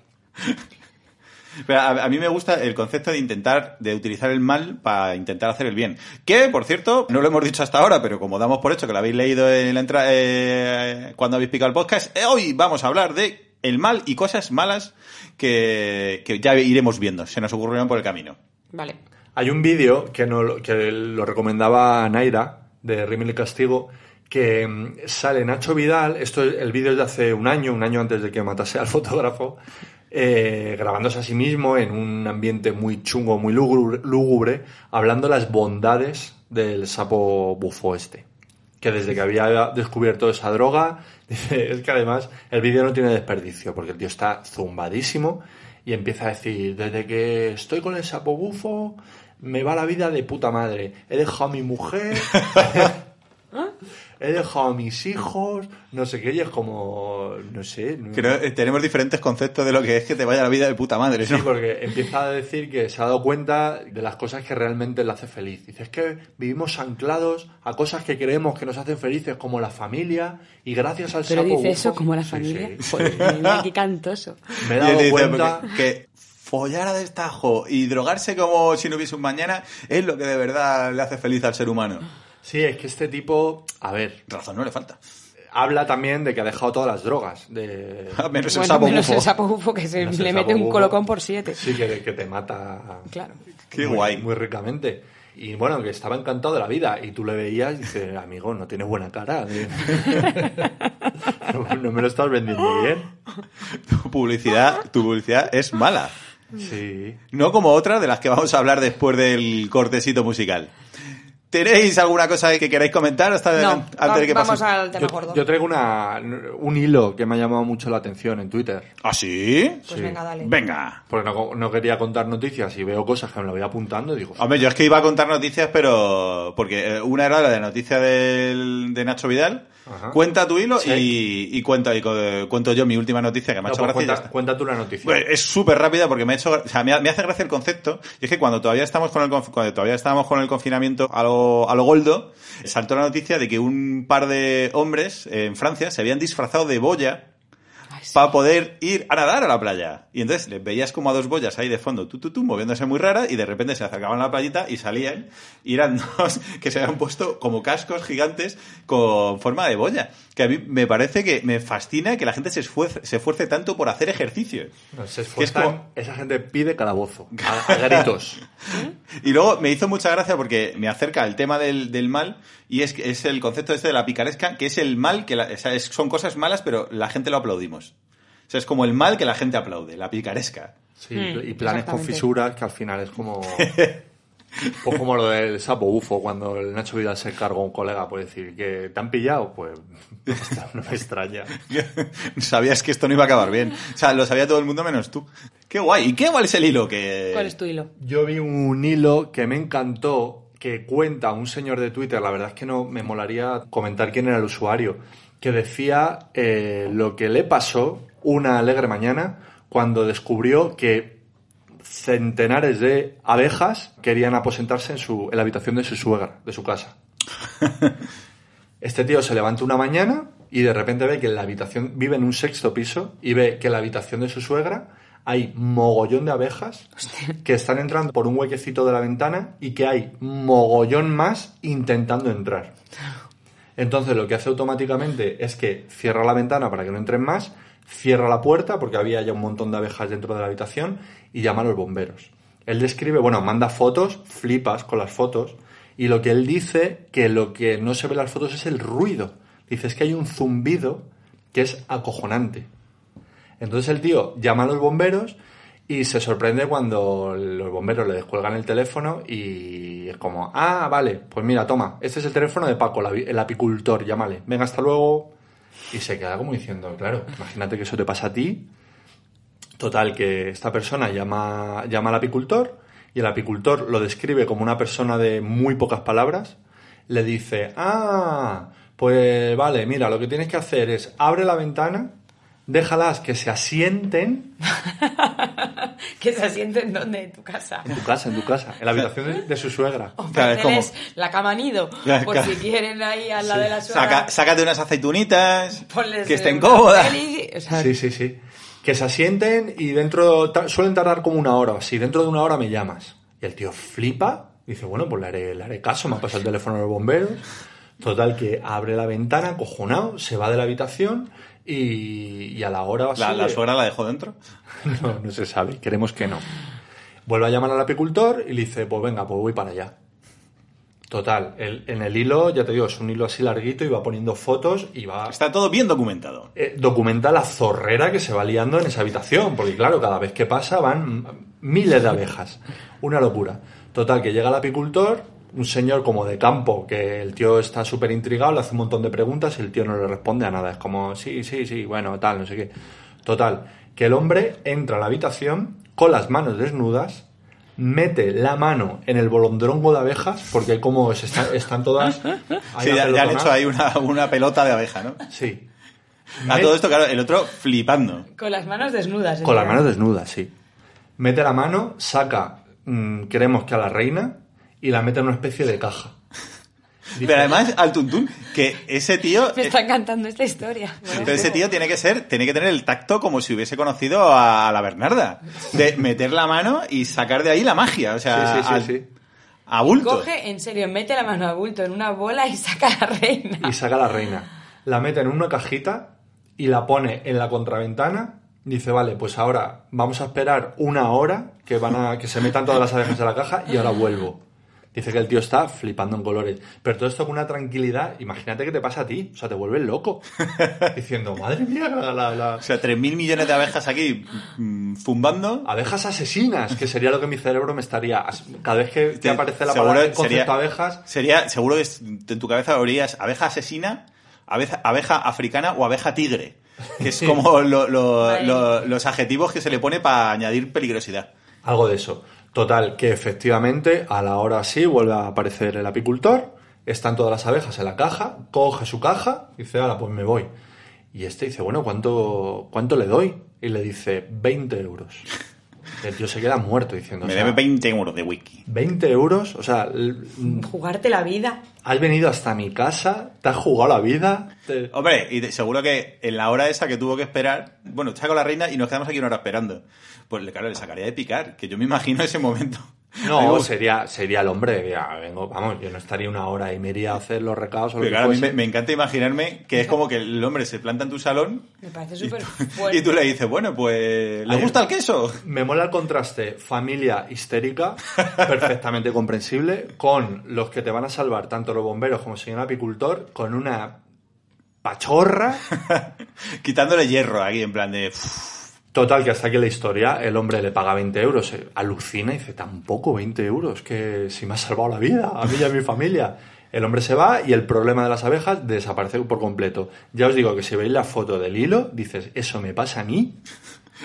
Pero a, a mí me gusta el concepto de intentar, de utilizar el mal para intentar hacer el bien. Que, por cierto, no lo hemos dicho hasta ahora, pero como damos por hecho que lo habéis leído en la entrada, eh, cuando habéis picado el podcast, eh, hoy vamos a hablar de el mal y cosas malas que, que ya iremos viendo, se nos ocurrieron por el camino. Vale. Hay un vídeo que, no, lo- que lo recomendaba Naira, de Rímel y Castigo, que mm, sale Nacho Vidal, esto es- el vídeo es de hace un año, un año antes de que matase al fotógrafo, eh, grabándose a sí mismo en un ambiente muy chungo, muy lúgubre, lúgubre, hablando las bondades del sapo bufo este. Que desde que había descubierto esa droga, *laughs* dice, es que además el vídeo no tiene desperdicio, porque el tío está zumbadísimo y empieza a decir, desde que estoy con el sapo bufo, me va la vida de puta madre. He dejado a mi mujer, *laughs* *laughs* he dejado a mis hijos, no sé qué, y es como, no sé. no- Creo, eh, tenemos diferentes conceptos de lo que es que te vaya la vida de puta madre, Sí, ¿no? porque empieza a decir que se ha dado cuenta de las cosas que realmente le hace feliz. Dice, es que vivimos anclados a cosas que creemos que nos hacen felices, como la familia, y gracias al Pero sapo dice eso como la Sí, familia. sí. Joder, *laughs* mira qué cantoso. Me he dado dice, cuenta... que follar a destajo y drogarse como si no hubiese un mañana es lo que de verdad le hace feliz al ser humano. Sí, es que este tipo, a ver, Razón no le falta. habla también de que ha dejado todas las drogas. De... *laughs* Menos el Bueno, sapo menos bufo. el sapo bufo que se le el mete un bufo. colocón por siete. Sí, que, que te mata. Claro. Qué muy- guay. Muy ricamente. Y bueno, que estaba encantado de la vida. Y tú le veías y dices, amigo, no tienes buena cara. *laughs* no, no me lo estás vendiendo bien. Tu publicidad, tu publicidad es mala. Sí. No como otra de las que vamos a hablar después del cortecito musical. ¿Tenéis alguna cosa que queráis comentar hasta No, antes va- de que vamos pase? al tema Yo, gordo. yo traigo una, un hilo que me ha llamado mucho la atención en Twitter. ¿Ah, sí? Pues Sí. venga, dale. Venga. Porque no, no quería contar noticias y veo cosas que me lo voy apuntando y digo, Hombre, yo es que iba a contar noticias, pero... Porque eh, una era la de noticia del, de Nacho Vidal. Ajá. Cuenta tu hilo Sí. y, y cuenta, y cuento yo mi última noticia que me ha hecho pues gracia cuenta, cuenta tú la noticia. Pues es súper rápida porque me ha hecho, o sea, me, ha- me hace gracia el concepto. Y es que cuando todavía estamos con el, cuando todavía estábamos con el confinamiento a lo, a lo goldo, saltó la noticia de que un par de hombres eh, en Francia se habían disfrazado de boya para poder ir a nadar a la playa. Y entonces les veías como a dos boyas ahí de fondo, tú, tú, tú, moviéndose muy rara, y de repente se acercaban a la playita y salían, y eran *laughs* dos que se habían puesto como cascos gigantes con forma de boya. Que a mí me parece que me fascina que la gente se esfuerce, se esfuerce tanto por hacer ejercicio. No, se que es esfuerzan, como- esa gente pide calabozo, *laughs* a, a gritos. Y luego me hizo mucha gracia porque me acerca el tema del, del mal y es, que- es el concepto este de la picaresca, que es el mal, que la- o sea, es- son cosas malas, pero la gente lo aplaudimos. O sea, es como el mal que la gente aplaude, la picaresca. Sí, Mm, y planes con fisuras que al final es como... *laughs* *laughs* Pues como lo del sapo bufo, cuando el Nacho Vidal se cargó a un colega por decir que te han pillado, pues *laughs* no me extraña. *laughs* Sabías que esto no iba a acabar bien. O sea, lo sabía todo el mundo menos tú. Qué guay. ¿Y qué cuál es el hilo que...? ¿Cuál es tu hilo? Yo vi un hilo que me encantó que cuenta un señor de Twitter, la verdad es que no me molaría comentar quién era el usuario, que decía eh, lo que le pasó una alegre mañana cuando descubrió que centenares de abejas querían aposentarse en, su, en la habitación de su suegra, de su casa. *laughs* Este tío se levanta una mañana y de repente ve que en la habitación, vive en un sexto piso y ve que en la habitación de su suegra hay mogollón de abejas que están entrando por un huequecito de la ventana y que hay mogollón más intentando entrar. Entonces lo que hace automáticamente es que cierra la ventana para que no entren más, cierra la puerta porque había ya un montón de abejas dentro de la habitación y llama a los bomberos. Él describe, bueno, manda fotos, flipas con las fotos y lo que él dice que lo que no se ve en las fotos es el ruido. Dice es que hay un zumbido que es acojonante. Entonces el tío llama a los bomberos y se sorprende cuando los bomberos le descuelgan el teléfono y es como, ah, vale, pues mira, toma, este es el teléfono de Paco, el apicultor, llámale, venga, hasta luego. Y se queda como diciendo, claro, imagínate que eso te pasa a ti. Total, que esta persona llama, llama al apicultor y el apicultor lo describe como una persona de muy pocas palabras. Le dice, ah, pues vale, mira, lo que tienes que hacer es abre la ventana, déjalas que se asienten *laughs* Que se asienten donde, en tu casa. en tu casa, en tu casa, en la habitación de, de su suegra. Claro, es como- Ofréceles la cama nido, *laughs* Claro, por claro. si quieren ahí al lado de la suegra. Saca- sácate unas aceitunitas ponles, que estén cómodas. o sea, Sí, sí, sí. Que se asienten y dentro, suelen tardar como una hora o así, dentro de una hora me llamas. Y el tío flipa, dice, bueno, pues le haré, le haré caso, me ha pasado el teléfono a los bomberos. Total, que abre la ventana, acojonado, se va de la habitación y, y a la hora La, la suegra la dejó dentro. *laughs* No, no se sabe, queremos que no. Vuelve a llamar al apicultor y le dice, pues venga, pues voy para allá. Total, el- en el hilo, ya te digo, es un hilo así larguito y va poniendo fotos y va... Está todo bien documentado. eh, documenta la zorrera que se va liando en esa habitación, porque claro, cada vez que pasa van miles de abejas. Una locura. Total, que llega el apicultor, un señor como de campo, que el tío está súper intrigado, le hace un montón de preguntas y el tío no le responde a nada. Es como, sí, sí, sí, bueno, tal, no sé qué. Total, que el hombre entra a la habitación con las manos desnudas, mete la mano en el bolondrongo de abejas, porque como se está- están todas... ahí Sí, ya, ya han hecho ahí una, una pelota de abeja, ¿no? Sí. A todo esto, claro, el otro flipando. con las manos desnudas. Con las manos desnudas, sí. Mete la mano, saca, mm, creemos que a la reina, y la mete en una especie de caja. Pero además, al tuntún, que ese tío... *laughs* Me está encantando esta historia. Pero ese tío tiene que ser, tiene que tener el tacto como si hubiese conocido a la Bernarda. De meter la mano y sacar de ahí la magia. O sea, Sí, sí, sí, al, sí. A bulto. Coge, en serio, mete la mano a bulto en una bola y saca a la reina. y saca la reina. La mete en una cajita y la pone en la contraventana. Dice, vale, pues ahora vamos a esperar una hora que van a que se metan todas las abejas en la caja y ahora vuelvo. Dice que el tío está flipando en colores. Pero todo esto con una tranquilidad, imagínate que te pasa a ti. O sea, te vuelves loco. *laughs* Diciendo, madre mía, la, la- la- O sea, 3.000 millones de abejas aquí mm, fumbando. Abejas asesinas, que sería lo que mi cerebro me estaría... Cada vez que te aparece la palabra el sería- concepto abejas, Sería, seguro que en tu cabeza orías abeja asesina, abeja, abeja africana o abeja tigre. Que es *laughs* como lo- lo- Vale. lo- los adjetivos que se le pone para añadir peligrosidad. algo de eso. Total, que efectivamente a la hora sí vuelve a aparecer el apicultor, están todas las abejas en la caja, coge su caja y dice, ahora pues me voy. Y este dice, bueno, ¿cuánto, ¿cuánto le doy? Y le dice, 20 euros. El tío se queda muerto diciendo, Me o sea, debe 20 euros de wiki. 20 euros, o sea, l- Jugarte la vida. has venido hasta mi casa, te has jugado la vida. te- Hombre, y de- seguro que en la hora esa que tuvo que esperar, bueno, está con la reina y nos quedamos aquí una hora esperando. Pues claro, le sacaría de picar, que yo me imagino ese momento. No, Digo, sería, sería el hombre, ya, vengo, vamos, yo no estaría una hora y me iría a hacer los recados o lo Pero que claro, a mí fuese. me, me encanta imaginarme que es como que el hombre se planta en tu salón Me parece y súper fuerte. y tú le dices, bueno, pues, ¿le Ay, gusta el queso? Me mola el contraste familia histérica, *laughs* perfectamente comprensible, con los que te van a salvar, tanto los bomberos como el señor apicultor, con una pachorra. *laughs* Quitándole hierro aquí, en plan de... "Uf, Total, que hasta aquí la historia, el hombre le paga 20 euros, eh, alucina y dice, tampoco 20 euros, que si me ha salvado la vida, a mí y a mi familia. El hombre se va y el problema de las abejas desaparece por completo. Ya os digo que si veis la foto del hilo, dices, ¿eso me pasa a mí?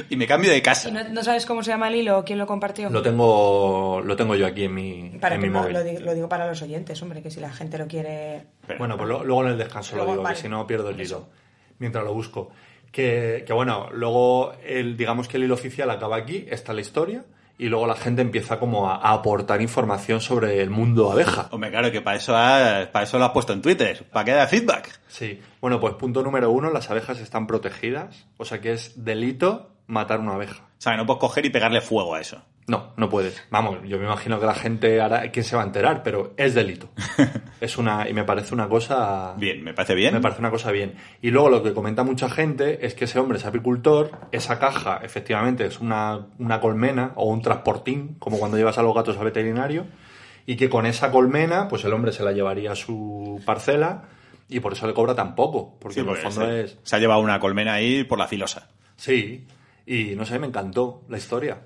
Y me cambio de casa. ¿Y no, no sabes cómo se llama el hilo o quién lo compartió? Lo tengo, lo tengo yo aquí en mi, para en que mi no- móvil. lo, digo, lo digo para los oyentes, hombre, que si la gente lo quiere... Pero- Bueno, pues lo- luego en el descanso Luego, lo digo, vale. que si no pierdo el Eso. hilo. Mientras lo busco. Que, que bueno, luego el, digamos que el hilo oficial acaba aquí, está la historia, y luego la gente empieza como a, a aportar información sobre el mundo abeja. Hombre, claro, que para eso, has, para eso lo has puesto en Twitter, para que haya feedback. Sí. Bueno, pues punto número uno, las abejas están protegidas, o sea que es delito matar una abeja. O sea, que no puedes coger y pegarle fuego a eso. No, no puedes. Vamos, yo me imagino que la gente hará, quién se va a enterar, pero es delito. *laughs* es una, y me parece una cosa Bien, me parece bien. Me parece una cosa bien. Y luego lo que comenta mucha gente es que ese hombre es apicultor, esa caja efectivamente es una, una colmena o un transportín, como cuando llevas a los gatos al veterinario, y que con esa colmena, pues el hombre se la llevaría a su parcela y por eso le cobra tan poco, porque Sí, en el fondo es... se ha llevado una colmena ahí por la filosa. Sí, y no sé, me encantó la historia.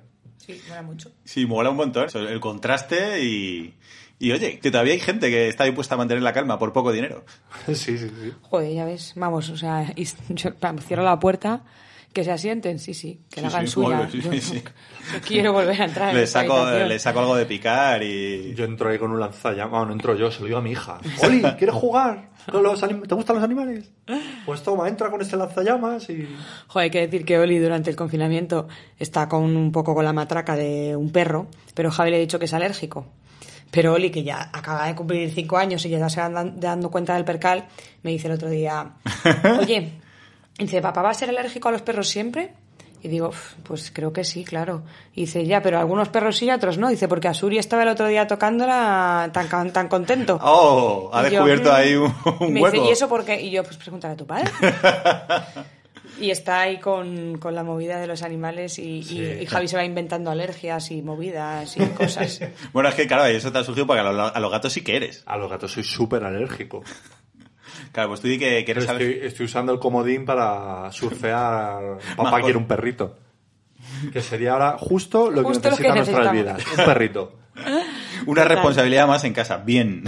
Sí, mola mucho. Sí, mola un montón. eso, El contraste y... Y oye, que todavía hay gente que está dispuesta a mantener la calma por poco dinero. *laughs* sí, sí, sí. Joder, ya ves, vamos, o sea, *laughs* yo, vamos, cierro la puerta, que se asienten, sí, sí, que la Sí, hagan sí, suya. sí, *laughs* Yo quiero volver a entrar en Le saco, le saco algo de picar y... Yo entro ahí con un lanzallamas, bueno, no entro yo, se lo digo a mi hija. Oli, *laughs* ¿quieres jugar? con los anim- ¿Te gustan los animales? Pues toma, entra con este lanzallamas y... Joder, hay que decir que Oli durante el confinamiento está con un poco con la matraca de un perro, pero Javi le ha dicho que es alérgico. Pero Oli, que ya acaba de cumplir cinco años y ya se va dan- dando cuenta del percal, me dice el otro día, *laughs* oye, dice, ¿papá va a ser alérgico a los perros siempre? Y digo, "Uf, pues creo que sí, claro. Y dice, ya, pero algunos perros sí y otros no. Dice, porque Asuri estaba el otro día tocándola tan, tan contento. ¡Oh! Ha Y yo, descubierto "Mm". ahí un, Y un me hueco. dice, ¿y eso por qué? Y yo, pues pregúntale a tu padre. *laughs* y está ahí con, con la movida de los animales y, y- Sí. y Javi se va inventando alergias y movidas y *laughs* cosas. Bueno, es que claro, eso te ha surgido porque a los, a los gatos sí que eres. A los gatos soy súper alérgico. Claro, pues tú di que, que eres Estoy, usando el comodín para surfear *laughs* Papá quiere un perrito. Que sería ahora justo lo Justo que lo que necesitan nuestras vidas. Un perrito. *laughs* Una responsabilidad más en casa. Bien.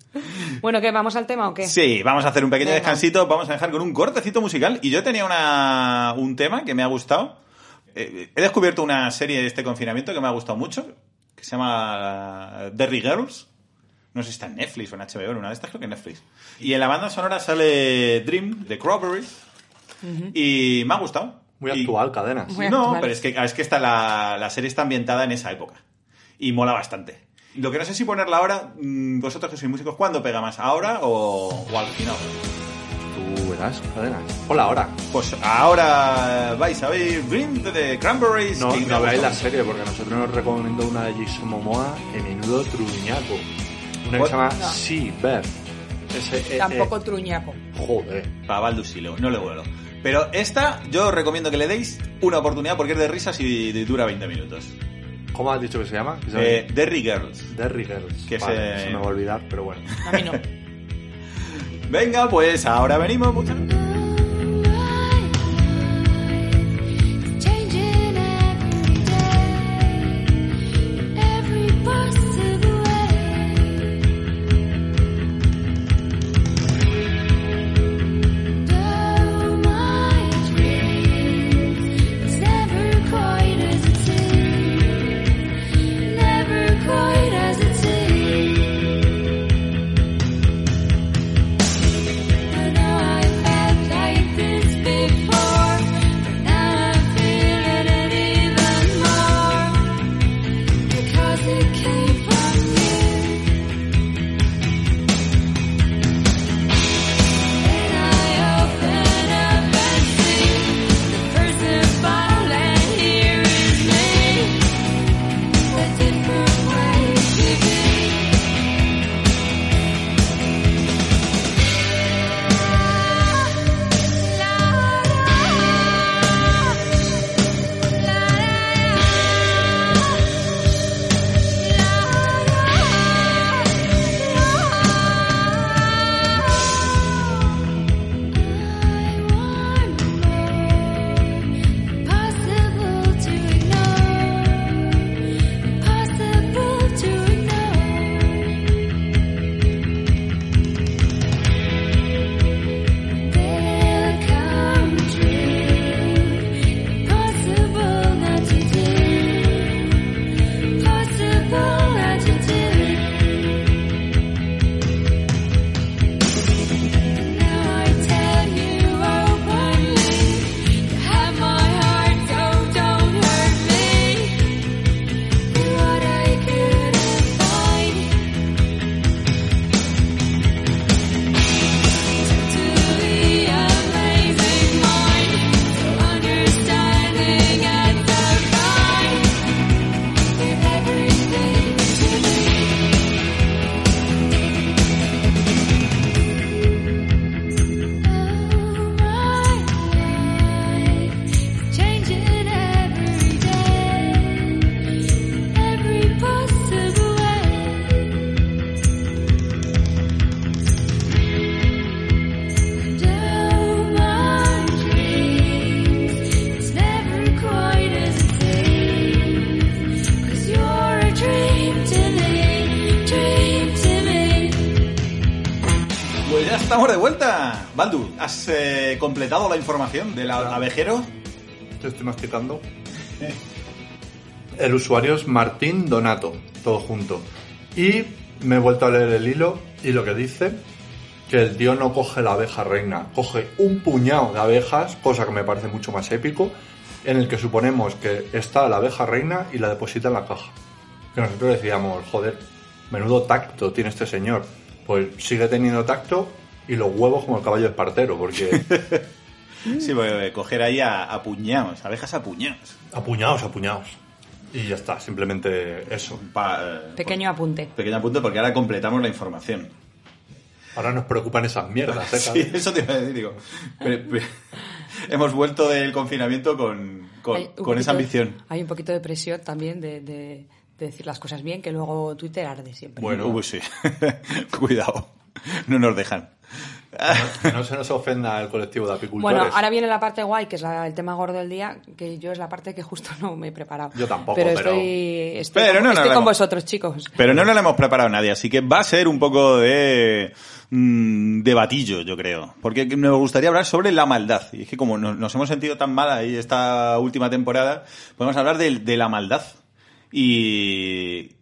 *laughs* bueno, ¿qué? ¿Vamos al tema o qué? Sí, vamos a hacer un pequeño Venga. descansito. Vamos a dejar con un cortecito musical. Y yo tenía una, un tema que me ha gustado. Eh, he descubierto una serie de este confinamiento que me ha gustado mucho. Que se llama Derry Girls. No sé si está en Netflix o en HBO, en una de estas creo que en Netflix. Y en la banda sonora sale Dream de Crawberry. Y me ha gustado. Muy Y- actual, cadenas. Muy no, actual. pero es que, es que está la, la serie está ambientada en esa época. Y mola bastante. Lo que no sé si ponerla ahora, mm, vosotros que sois músicos, ¿cuándo pega más? ¿Ahora o, o al final? Tú verás. cadenas. Hola, ahora. Pues ahora vais a ver Dream de Cranberries. No, no veáis la serie porque nosotros nos recomendó una de Jason Momoa en menudo truñaco. Una que se llama No. Bear. Ese, eh, Tampoco eh, truñaco. joder. Para Baldus sí, no le vuelo. Pero esta yo os recomiendo que le deis una oportunidad porque es de risas y de- dura 20 minutos. ¿Cómo has dicho que se llama? Que se llama Eh, Derry Girls. Derry Girls. que Vale, se- se me va a olvidar, pero bueno. A mí no. *laughs* Venga, pues ahora venimos. muchachos. Completado la información del abejero? Te estoy masticando. El usuario es Martín Donato, todo junto. Y me he vuelto a leer el hilo y lo que dice que el tío no coge la abeja reina, coge un puñado de abejas, cosa que me parece mucho más épico, en el que suponemos que está la abeja reina y la deposita en la caja. Que nosotros decíamos, joder, menudo tacto tiene este señor. Pues sigue teniendo tacto y los huevos como el caballo espartero, porque *laughs* Sí, porque coger ahí a, a puñados, abejas a puñados. apuñados, apuñados. Y ya está, simplemente eso. Pa- eh, Pequeño apunte. pequeño apunte porque ahora completamos la información. Ahora nos preocupan esas mierdas, ¿eh? *laughs* Sí, eso te iba a decir, digo. Hemos vuelto del confinamiento con, con, esa ambición. Hay un poquito de presión también de, de- de decir las cosas bien, que luego Twitter arde siempre. Bueno. Uy, sí. *laughs* Cuidado. No nos dejan. Que no se nos ofenda el colectivo de apicultores. Bueno, ahora viene la parte guay, que es la- el tema gordo del día, que yo es la parte que justo no me he preparado. Yo tampoco, pero pero- estoy, estoy, Pero con, no, no, estoy no, con vosotros, chicos. Pero no nos la hemos preparado nadie, así que va a ser un poco de mm, debatillo, yo creo. Porque me gustaría hablar sobre la maldad. Y es que como nos, nos hemos sentido tan mal ahí esta última temporada, podemos hablar de, de la maldad. Y...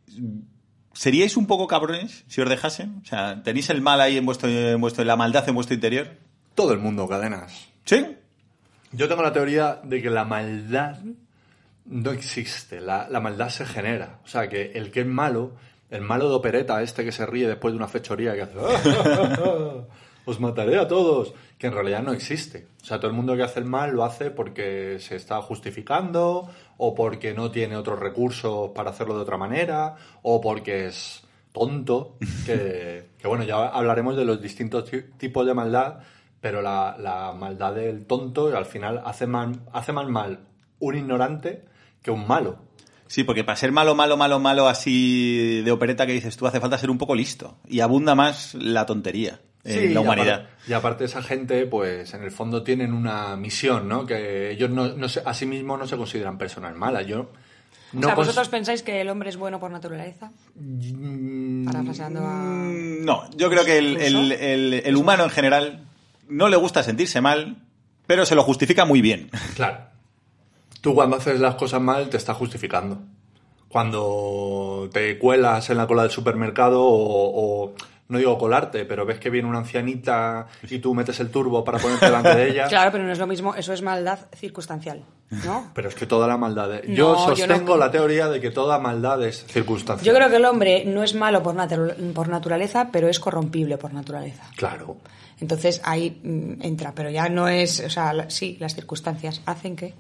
¿Seríais un poco cabrones si os dejasen? O sea, ¿tenéis el mal ahí en vuestro, en vuestro, la maldad en vuestro interior? Todo el mundo, cadenas. ¿Sí? Yo tengo la teoría de que la maldad no existe. La, la maldad se genera. O sea, que el que es malo, el malo de opereta, este que se ríe después de una fechoría que hace... os mataré a todos, que en realidad no existe. O sea, todo el mundo que hace el mal lo hace porque se está justificando o porque no tiene otros recursos para hacerlo de otra manera o porque es tonto, *laughs* que, que bueno, ya hablaremos de los distintos ti- tipos de maldad, pero la, la maldad del tonto al final hace, mal, hace más mal un ignorante que un malo. Sí, porque para ser malo, malo, malo, malo así de opereta que dices tú, hace falta ser un poco listo. Y abunda más la tontería en Sí, la y humanidad. aparte- Y aparte esa gente, pues en el fondo tienen una misión, ¿no? Que ellos no, no se- a sí mismos no se consideran personas malas. Yo no o sea, ¿vosotros pensáis que el hombre es bueno por naturaleza? Mm, Parafraseando a... Mm, No, yo creo que el, ¿Ruso? el- el- el humano en general no le gusta sentirse mal, pero se lo justifica muy bien. *laughs* Claro. Tú cuando haces las cosas mal te estás justificando. Cuando te cuelas en la cola del supermercado o, o- no digo colarte, pero ves que viene una ancianita y tú metes el turbo para ponerte delante de ella. *laughs* Claro, pero no es lo mismo, eso es maldad circunstancial, ¿no? Pero es que toda la maldad... es- No, yo yo sostengo no- la teoría de que toda maldad es circunstancial. Yo creo que el hombre no es malo por, por naturaleza, pero es corrompible por naturaleza. Claro. Entonces ahí mm, entra, pero ya no es, o sea, sí, las circunstancias hacen que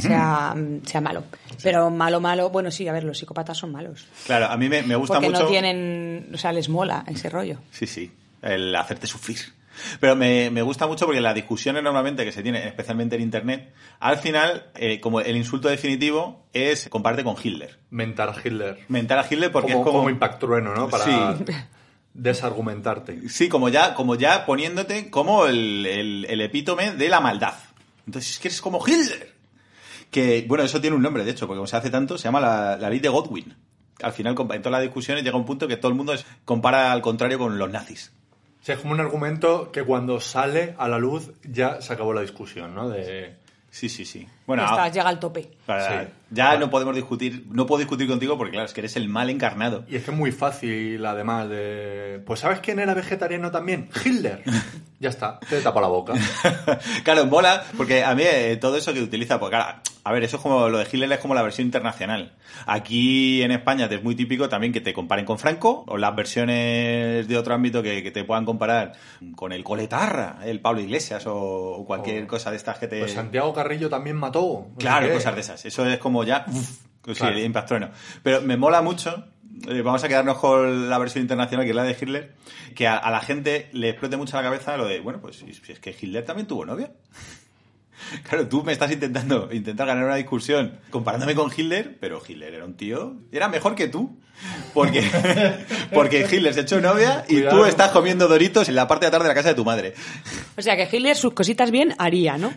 sea, sea malo. Pero malo, malo, bueno, sí, a ver, los psicópatas son malos. Claro, a mí me, me gusta Porque mucho. no tienen, o sea, les mola ese rollo. Sí, sí, el hacerte sufrir. Pero me, me gusta mucho porque las discusiones normalmente que se tienen, especialmente en Internet, al final, eh, como el insulto definitivo es comparte con Hitler. Mentar a Hitler. Mentar a Hitler porque como, es como... como impactrueno, ¿no? Para Sí. desargumentarte. Sí, como ya, como ya poniéndote como el, el- el epítome de la maldad. Entonces es que eres como Hitler. Que, bueno, eso tiene un nombre, de hecho, porque como se hace tanto, se llama la, la ley de Godwin. Al final, en todas las discusiones llega un punto que todo el mundo es- compara al contrario con los nazis. O sea, es como un argumento que cuando sale a la luz ya se acabó la discusión, ¿no? De... Sí, sí, sí. Bueno, Ya está, ah, llega al tope. para- Sí. ya no podemos discutir, no puedo discutir contigo porque, claro, es que eres el mal encarnado. Y es que es muy fácil, además, de... Pues ¿sabes quién era vegetariano también? Hitler. *laughs* ya está, te tapa la boca. *laughs* claro, mola, porque a mí eh, todo eso que utiliza, pues claro, a ver, eso es como lo de Hitler es como la versión internacional. Aquí en España es muy típico también que te comparen con Franco, o las versiones de otro ámbito que, que te puedan comparar con el Coletarra, el Pablo Iglesias o, o cualquier O- cosa de estas que te... Pues Santiago Carrillo también mató. Claro, qué. cosas de esas. Eso es como ya. uf, sí, Claro. impactrueno. Pero me mola mucho. eh, vamos a quedarnos con la versión internacional, que es la de Hitler. Que a, a la gente le explote mucho la cabeza lo de, bueno, pues si si es que Hitler también tuvo novia. *laughs* Claro, tú me estás intentando intentar ganar una discusión comparándome con Hitler, pero Hitler era un tío, era mejor que tú. Porque, *laughs* porque Hitler se echó novia y tú Cuidado. estás comiendo doritos en la parte de atrás de la casa de tu madre. O sea, que Hitler sus cositas bien haría, ¿no?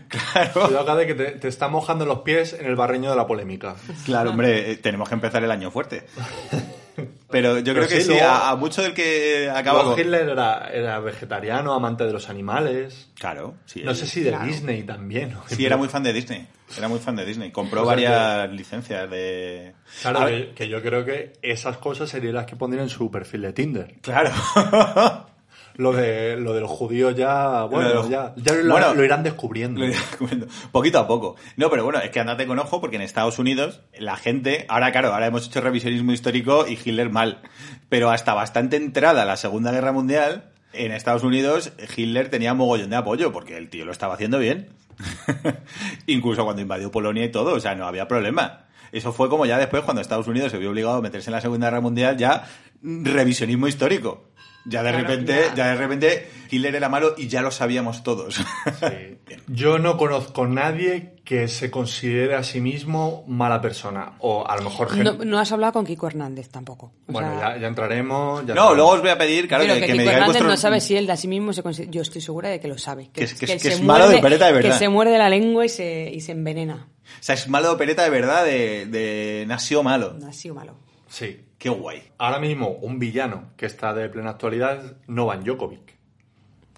Cuidado acá de que te, te está mojando los pies en el barreño de la polémica. Claro, hombre, eh, tenemos que empezar el año fuerte. *laughs* *laughs* Pero yo Pero creo que sí, luego- a, a mucho del que acaba con... Hitler era, era vegetariano, amante de los animales. Claro, sí. No él- sé si de Claro. Disney también. ¿no? Sí, era muy fan de Disney. Era muy fan de Disney. Compró O sea varias licencias de... Claro, A ver, que, que yo creo que esas cosas serían las que pondrían en su perfil de Tinder. Claro. *laughs* Lo de, lo de los judíos ya, bueno, Lo de los- ya, ya lo, Bueno, lo irán descubriendo. Lo iré comiendo. Poquito a poco. No, pero bueno, es que andate con ojo porque en Estados Unidos la gente, ahora claro, ahora hemos hecho revisionismo histórico y Hitler mal, pero hasta bastante entrada la Segunda Guerra Mundial, en Estados Unidos Hitler tenía mogollón de apoyo porque el tío lo estaba haciendo bien. *laughs* Incluso cuando invadió Polonia y todo, o sea, no había problema. Eso fue como ya después cuando Estados Unidos se vio obligado a meterse en la Segunda Guerra Mundial, ya revisionismo histórico. Ya de Claro, repente, ya. ya de repente Hitler era malo y ya lo sabíamos todos. Sí. *laughs* Yo no conozco nadie que se considere a sí mismo mala persona. O a lo mejor gente... No, no has hablado con Kiko Hernández tampoco. O bueno, sea, ya, ya entraremos. ya No, sabemos. luego os voy a pedir, claro, pero que, que, que me Kiko digáis Hernández no sabe si él de a sí mismo se considera... Yo estoy segura de que lo sabe. Que es- que malo de opereta de verdad. Que se muerde la lengua y se, y se envenena. O sea, es malo de opereta de verdad, de, de nació malo. Sido malo. Sí. Qué guay. Ahora mismo, un villano que está de plena actualidad es Novan Djokovic.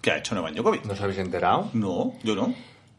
¿Qué ha hecho Novak Djokovic? ¿No os habéis enterado? No, yo no.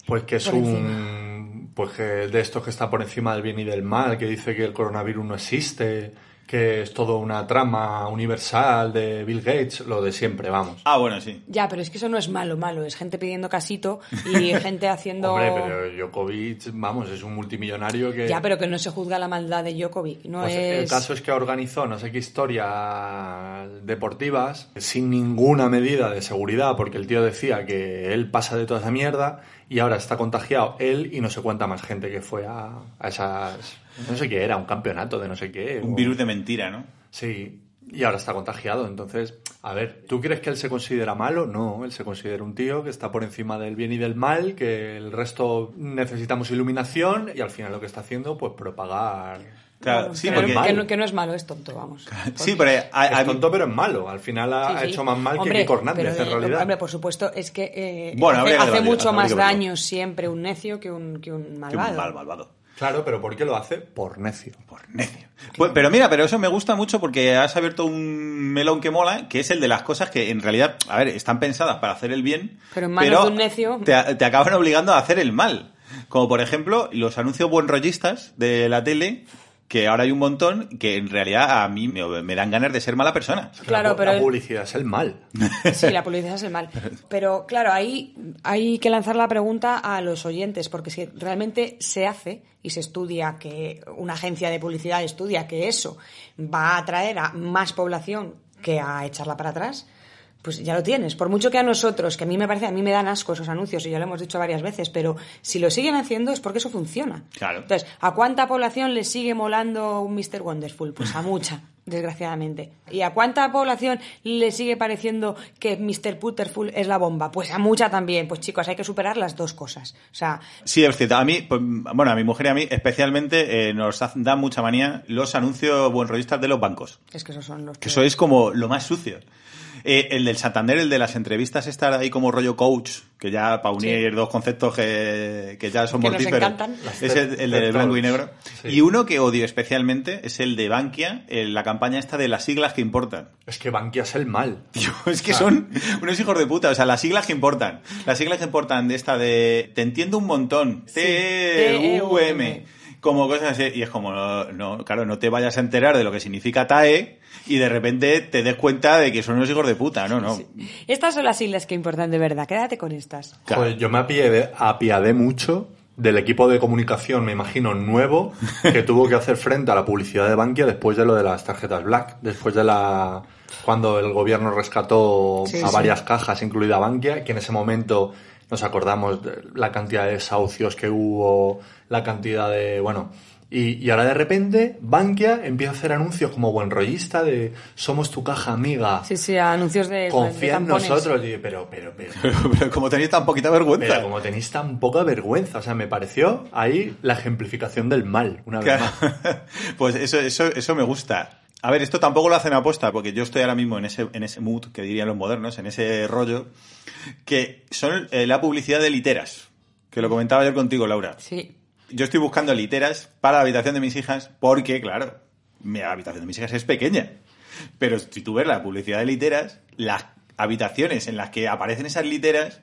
Pues que es Por un... Pues que de estos que está por encima del bien y del mal, que dice que el coronavirus no existe, que es todo una trama universal de Bill Gates, lo de siempre, vamos. Ah, bueno, sí. Ya, pero es que eso no es malo, malo. Es gente pidiendo casito y *laughs* gente haciendo... Hombre, pero Djokovic, vamos, es un multimillonario que... Ya, pero que no se juzga la maldad de Djokovic. No Pues es... El caso es que organizó no sé qué historias deportivas sin ninguna medida de seguridad, porque el tío decía que él pasa de toda esa mierda y ahora está contagiado él y no sé cuánta más gente que fue a, a esas... No sé qué era, un campeonato de no sé qué. Un o- virus de mentira, ¿no? Sí, y ahora está contagiado. Entonces, a ver, ¿tú crees que él se considera malo? No, él se considera un tío que está por encima del bien y del mal, que el resto necesitamos iluminación y al final lo que está haciendo, pues propagar. Claro, sí, que, porque... no, que no- que no es malo, es tonto, vamos. Sí, pero a- a- Es tonto, pero es malo. Al final ha, Sí, ha sí. hecho más mal Hombre, que Kiko Hernández, pero, en realidad. Hombre, por supuesto, es que eh, Bueno, hace, habría que hace debatir, mucho más que daño siempre un necio que un, que un malvado. mal, malvado. Claro, pero ¿por qué lo hace? Por necio. Por necio. Pues, pero mira, pero eso me gusta mucho porque has abierto un melón que mola, que es el de las cosas que en realidad, a ver, están pensadas para hacer el bien, Pero en manos de un necio- Te, te acaban obligando a hacer el mal. Como por ejemplo, los anuncios buenrollistas de la tele, que ahora hay un montón, que en realidad a mí me, me dan ganas de ser mala persona. Claro, la, pero la el- publicidad es el mal. Sí, la publicidad es el mal. Pero claro, ahí hay que lanzar la pregunta a los oyentes, porque si realmente se hace y se estudia que una agencia de publicidad estudia que eso va a atraer a más población que a echarla para atrás, pues ya lo tienes. Por mucho que a nosotros, que a mí me parece, a mí me dan asco esos anuncios, y ya lo hemos dicho varias veces, pero si lo siguen haciendo es porque eso funciona. Claro. Entonces, ¿a cuánta población le sigue molando un Mr. Wonderful? Pues a mucha, *laughs* desgraciadamente. ¿Y a cuánta población le sigue pareciendo que Mr. Putterful es la bomba? Pues a mucha también. Pues chicos, hay que superar las dos cosas. O sea, Sí, es cierto. A mí, pues, bueno, a mi mujer y a mí especialmente eh, nos dan mucha manía los anuncios buenrollistas de los bancos. es que esos son los Que eso es como lo más sucio. Eh, el del Santander, el de las entrevistas, estar ahí como rollo coach, que ya para unir Sí. dos conceptos que, que ya son Que mortíferos. Es el, el de Las blanco y negro. Sí. Y uno que odio especialmente es el de Bankia, la campaña esta de las siglas que importan. Es que Bankia es el mal. Tío, es que son unos hijos de puta. O sea, las siglas que importan. Las siglas que importan de esta de te entiendo un montón. T-E-U-M. Como cosas así. Y es como, no, no, claro, no te vayas a enterar de lo que significa TAE y de repente te des cuenta de que son unos hijos de puta. No, no. Estas son las siglas que importan de verdad. Quédate con estas. Claro. Joder, yo me apiadé, apiadé mucho del equipo de comunicación, me imagino, nuevo, que tuvo que hacer frente a la publicidad de Bankia después de lo de las tarjetas Black, después de la cuando el gobierno rescató Sí, a sí. varias cajas, incluida Bankia, que en ese momento nos acordamos de la cantidad de desahucios que hubo, la cantidad de, bueno, y, y ahora de repente Bankia empieza a hacer anuncios como buen rollista de somos tu caja amiga, Sí, sí, anuncios de. de confía en nosotros, y, pero, pero, pero, Pero, *laughs* pero como tenéis tan poquita vergüenza. pero como tenéis tan poca vergüenza, o sea, me pareció ahí la ejemplificación del mal, una vez más. Claro. *laughs* Pues eso, eso, eso me gusta. A ver, esto tampoco lo hacen aposta, porque yo estoy ahora mismo en ese, en ese mood, que dirían los modernos, en ese rollo, que son eh, la publicidad de literas, que lo comentaba ayer contigo, Laura. Sí. Yo estoy buscando literas para la habitación de mis hijas, porque, claro, mi habitación de mis hijas es pequeña. Pero si tú ves la publicidad de literas, las habitaciones en las que aparecen esas literas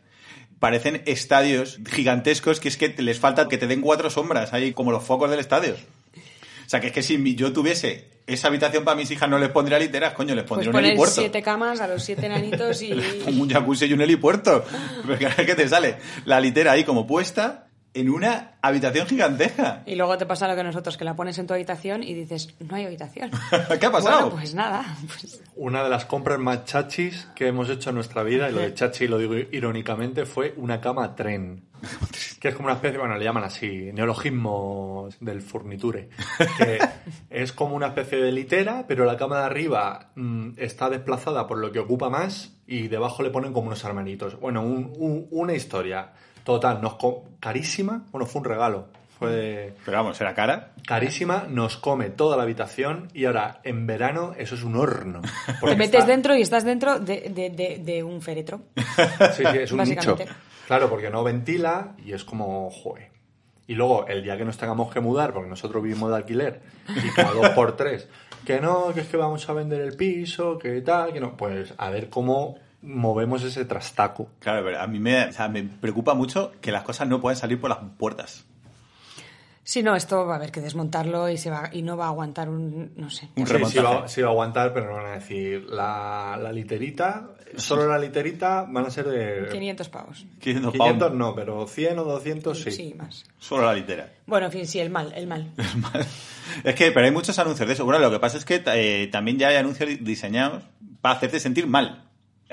parecen estadios gigantescos que es que les falta que te den cuatro sombras ahí como los focos del estadio. O sea, que es que si yo tuviese esa habitación para mis hijas no les pondría literas, coño, les Pues pondría un poner helipuerto. siete camas a los siete nanitos y. *laughs* Un jacuzzi y un helipuerto. *laughs* Porque es que te sale la litera ahí como puesta en una habitación gigantesca. Y luego te pasa lo que nosotros, que la pones en tu habitación y dices, no hay habitación. *laughs* ¿Qué ha pasado? Bueno, pues nada. *laughs* Pues, Una de las compras más chachis que hemos hecho en nuestra vida, y lo de chachi lo digo irónicamente, fue una cama tren. *laughs* Que es como una especie, bueno, le llaman así, neologismo del furniture. Que es como una especie de litera, pero la cama de arriba mm, está desplazada por lo que ocupa más y debajo le ponen como unos hermanitos. Bueno, un- un- una historia. Total, nos carísima. Bueno, fue un regalo. Fue de- Pero vamos, era cara. carísima, nos come toda la habitación y ahora en verano eso es un horno. *laughs* Te metes está- dentro y estás dentro de, de- de- de un féretro. Sí, sí, es un nicho. Claro, porque no ventila y es como, joder. Y luego, el día que nos tengamos que mudar, porque nosotros vivimos de alquiler, y cada dos por tres, que no, que es que vamos a vender el piso, que tal, que no, pues a ver cómo movemos ese trastaco. Claro, pero a mí me, o sea, me preocupa mucho que las cosas no puedan salir por las puertas. Sí, no, esto va a haber que desmontarlo y se va y no va a aguantar un, no sé. Un Sí, sí va, sí va a aguantar, pero no van a decir la, la literita, solo la literita van a ser de 500 pavos. 500 500 pounds. no, pero 100 o 200 sí. Sí, más. Solo la litera. Bueno, en fin, sí, el mal, *laughs* el mal. Es que, pero hay muchos anuncios de eso. Bueno, lo que pasa es que eh, también ya hay anuncios di- diseñados para hacerte sentir mal.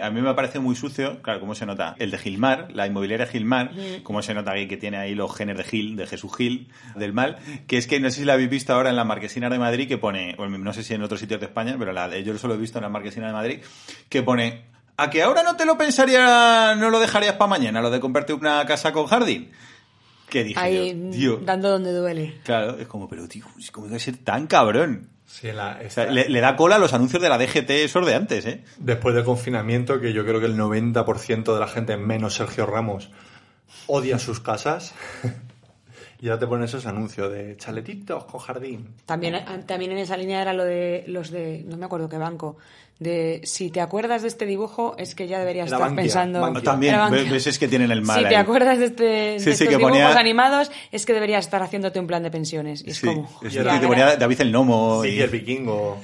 A mí me parece muy sucio, claro, cómo se nota. El de Gilmar, la inmobiliaria Gilmar, cómo se nota que tiene ahí los genes de Gil, de Jesús Gil, del mal, que es que no sé si la habéis visto ahora en la Marquesina de Madrid, que pone, bueno, no sé si en otros sitios de España, pero la, de- yo solo he visto en la Marquesina de Madrid, que pone, ¿a que ahora no te lo pensaría, no lo dejarías para mañana, lo de comprarte una casa con jardín? Que dije Ahí yo, tío, dando donde duele. Claro, es como, pero tío, ¿cómo debe ser tan cabrón? Sí, la- O sea, esta- le, le da cola a los anuncios de la DGT esos de antes, ¿eh? Después del confinamiento, que yo creo que el 90% de la gente, menos Sergio Ramos, odia sus casas. Y ya te ponen esos anuncios de chaletitos con jardín. También, eh, también en esa línea era lo de los de, no me acuerdo qué banco, de si te acuerdas de este dibujo es que ya deberías Era estar Bankia, pensando... Bankia. También, ves es que tienen el mal Si ahí. te acuerdas de, este, de Sí, sí, estos que dibujos ponía- animados es que deberías estar haciéndote un plan de pensiones. Y es Sí, como... que te ponía David el Nomo Sí, y, el vikingo.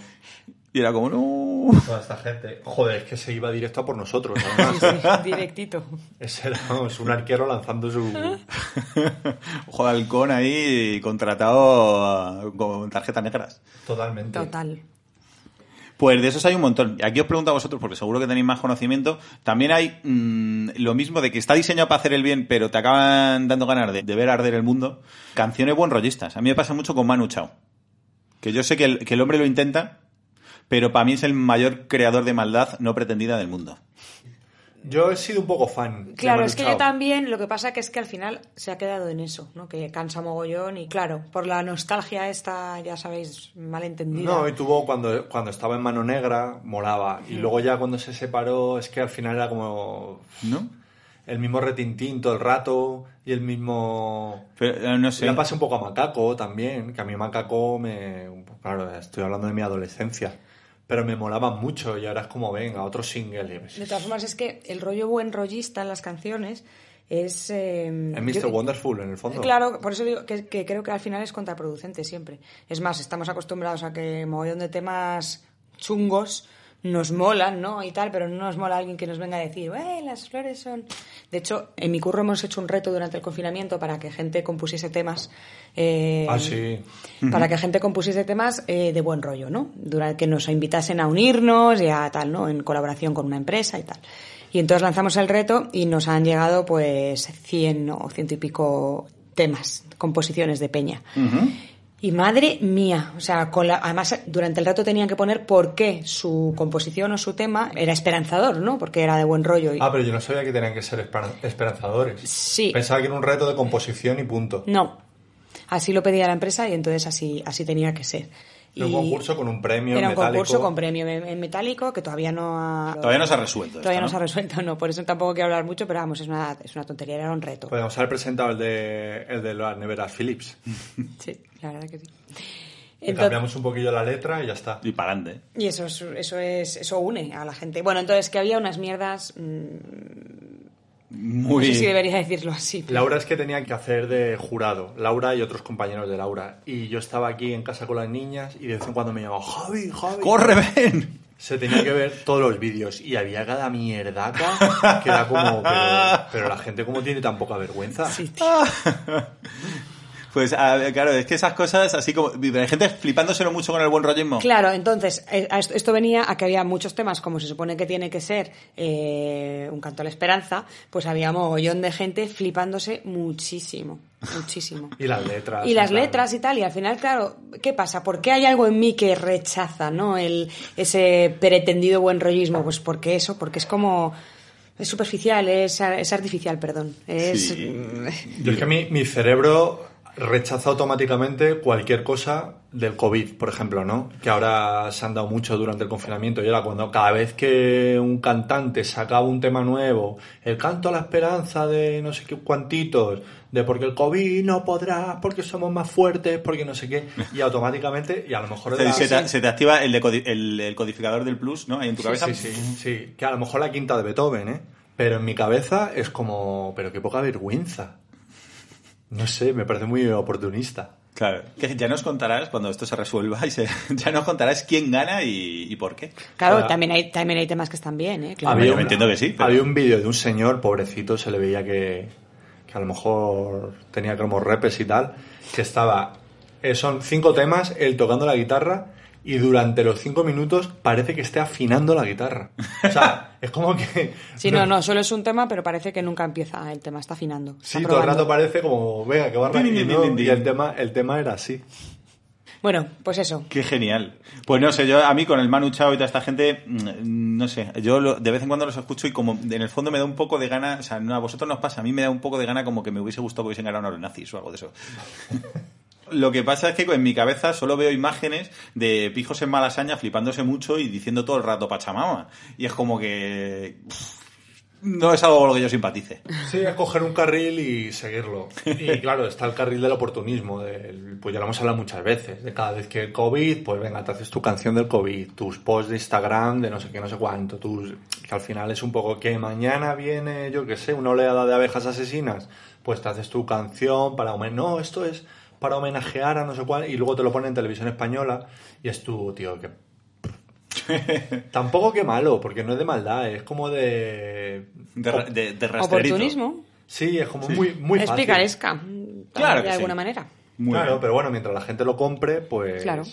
Y era como, no... Toda esta gente. Joder, es que se iba directo a por nosotros. *laughs* Sí, además. sí, directito. Ese era vamos, un arquero lanzando su. *laughs* Ojo de halcón ahí contratado uh, con tarjetas negras. Totalmente. Total. Pues de esos hay un montón. Y Aquí os pregunto a vosotros, porque seguro que tenéis más conocimiento. También hay mm, lo mismo de que está diseñado para hacer el bien, pero te acaban dando ganas de, de ver arder el mundo. Canciones buen rollistas. A mí me pasa mucho con Manu Chao. Que yo sé que el, que el hombre lo intenta, pero para mí es el mayor creador de maldad no pretendida del mundo. Yo he sido un poco fan. Claro, es que yo también, lo que pasa que es que al final se ha quedado en eso, ¿no? Que cansa mogollón y claro, por la nostalgia esta, ya sabéis, malentendida. No, y tuvo cuando, cuando estaba en Mano Negra, molaba. Y luego ya cuando se separó, es que al final era como ¿No? el mismo retintín todo el rato y el mismo... Pero, eh, no sé. Pasé un poco a Macaco también, que a mí Macaco me... Claro, estoy hablando de mi adolescencia. Pero me molaba mucho y ahora es como, venga, otro single. De todas formas, es que el rollo buen rollista en las canciones es... eh, Es Mr. yo- Wonderful, en el fondo. Claro, por eso digo que, que creo que al final es contraproducente siempre. Es más, estamos acostumbrados a que mogollón de temas chungos nos molan, ¿no? Y tal, pero no nos mola alguien que nos venga a decir, ¡eh, las flores son...! De hecho, en mi curro hemos hecho un reto durante el confinamiento para que gente compusiese temas... eh, Ah, sí. Para que gente compusiese temas eh, de buen rollo, ¿no? Durante que nos invitasen a unirnos y a tal, ¿no? En colaboración con una empresa y tal. Y entonces lanzamos el reto y nos han llegado pues 100 o ciento y pico temas, composiciones de peña. Y madre mía, o sea, con la, además durante el rato tenían que poner por qué su composición o su tema era esperanzador, ¿no? Porque era de buen rollo. Y... Ah, pero yo no sabía que tenían que ser esperan- esperanzadores. Sí. Pensaba que era un reto de composición y punto. No, así lo pedía la empresa y entonces así, así tenía que ser. Era un concurso con un premio Era un metálico. concurso con premio en metálico que todavía no ha... Todavía no se ha resuelto. Todavía esto, no se ha resuelto, no. Por eso tampoco quiero hablar mucho, pero vamos, es una, es una tontería, era un reto. Podemos haber presentado el de, el de las neveras Philips. *laughs* Sí, la verdad que sí. Entonces- cambiamos un poquillo la letra y ya está. Y para adelante. y eso es, eso es, eso une a la gente. Bueno, entonces que había unas mierdas, mm, Muy... no sé si debería decirlo así. pero- Laura es que tenía que hacer de jurado, Laura y otros compañeros de Laura. Y yo estaba aquí en casa con las niñas y de vez en cuando me llamaba, Javi, Javi. ¡Corre, ven! Se tenía que ver todos los vídeos y había cada mierdaca que era como, pero, pero la gente como tiene tan poca vergüenza. Sí, tío. *laughs* Pues a claro, es que esas cosas así como... Hay gente flipándoselo mucho con el buen rollismo. Claro, entonces, eh, a esto, esto venía a que había muchos temas, como se supone que tiene que ser eh, un canto a la esperanza, pues había mogollón de gente flipándose muchísimo, muchísimo. *laughs* Y las letras. y las claro. letras y tal, y al final, claro, ¿qué pasa? ¿Por qué hay algo en mí que rechaza, ¿no? El, ese pretendido buen rollismo, pues porque eso, porque es como... Es superficial, es, es artificial, perdón. Es, Sí. *laughs* Yo es que mi, mi cerebro rechaza automáticamente cualquier cosa del COVID, por ejemplo, ¿no? Que ahora se han dado mucho durante el confinamiento. Y ahora cuando cada vez que un cantante sacaba un tema nuevo, el canto a la esperanza de no sé qué cuantitos, de porque el COVID no podrá, porque somos más fuertes, porque no sé qué, y *laughs* automáticamente, y a lo mejor... Se, la- se te, se te activa el, decodi- el- el codificador del plus, ¿no? Ahí en tu cabeza. Sí, sí, sí. Que a lo mejor la quinta de Beethoven, ¿eh? Pero en mi cabeza es como, pero qué poca vergüenza. No sé, me parece muy oportunista. Claro, que ya nos contarás cuando esto se resuelva y se- *laughs* ya nos contarás quién gana y, y por qué. Claro, Ahora- también hay, también hay temas que están bien, ¿eh? Claro. Había- yo un- me entiendo que sí, pero- Había un vídeo de un señor, pobrecito, se le veía que, que a lo mejor tenía como repes y tal, que estaba... eh, son cinco temas, él tocando la guitarra y durante los cinco minutos parece que esté afinando la guitarra. O sea, *laughs* es como que... Sí, no, no, solo es un tema, pero parece que nunca empieza el tema, está afinando. está Sí, todo el probando. rato parece como, venga, que barra. Din, Y, din, no, y el tema, el tema era así. Bueno, pues eso. Qué genial. Pues no sé, yo a mí con el Manu Chao y toda esta gente, mm, no sé, yo lo- de vez en cuando los escucho y como en el fondo me da un poco de gana, o sea, no, a vosotros nos pasa, a mí me da un poco de gana como que me hubiese gustado que hubiesen ganado a los nazis o algo de eso. *laughs* Lo que pasa es que en mi cabeza solo veo imágenes de pijos en malasaña flipándose mucho y diciendo todo el rato Pachamama. Y es como que... pff, no es algo con lo que yo simpatice. Sí, es coger un carril y seguirlo. Y *laughs* claro, está el carril del oportunismo, del- pues ya lo hemos hablado muchas veces, de cada vez que el COVID, pues venga, te haces tu canción del COVID, tus posts de Instagram de no sé qué, no sé cuánto, tus, que al final es un poco que mañana viene, yo qué sé, una oleada de abejas asesinas, pues te haces tu canción para homenajear, no, esto es para homenajear a no sé cuál, y luego te lo ponen en televisión española, y es tu, tío, que... *laughs* Tampoco que malo, porque no es de maldad, es como de... De, de, de. Oportunismo. Sí, es como muy, muy es fácil. picaresca. Claro de sí. alguna manera. Muy claro, bien. pero bueno, mientras la gente lo compre, pues. Claro.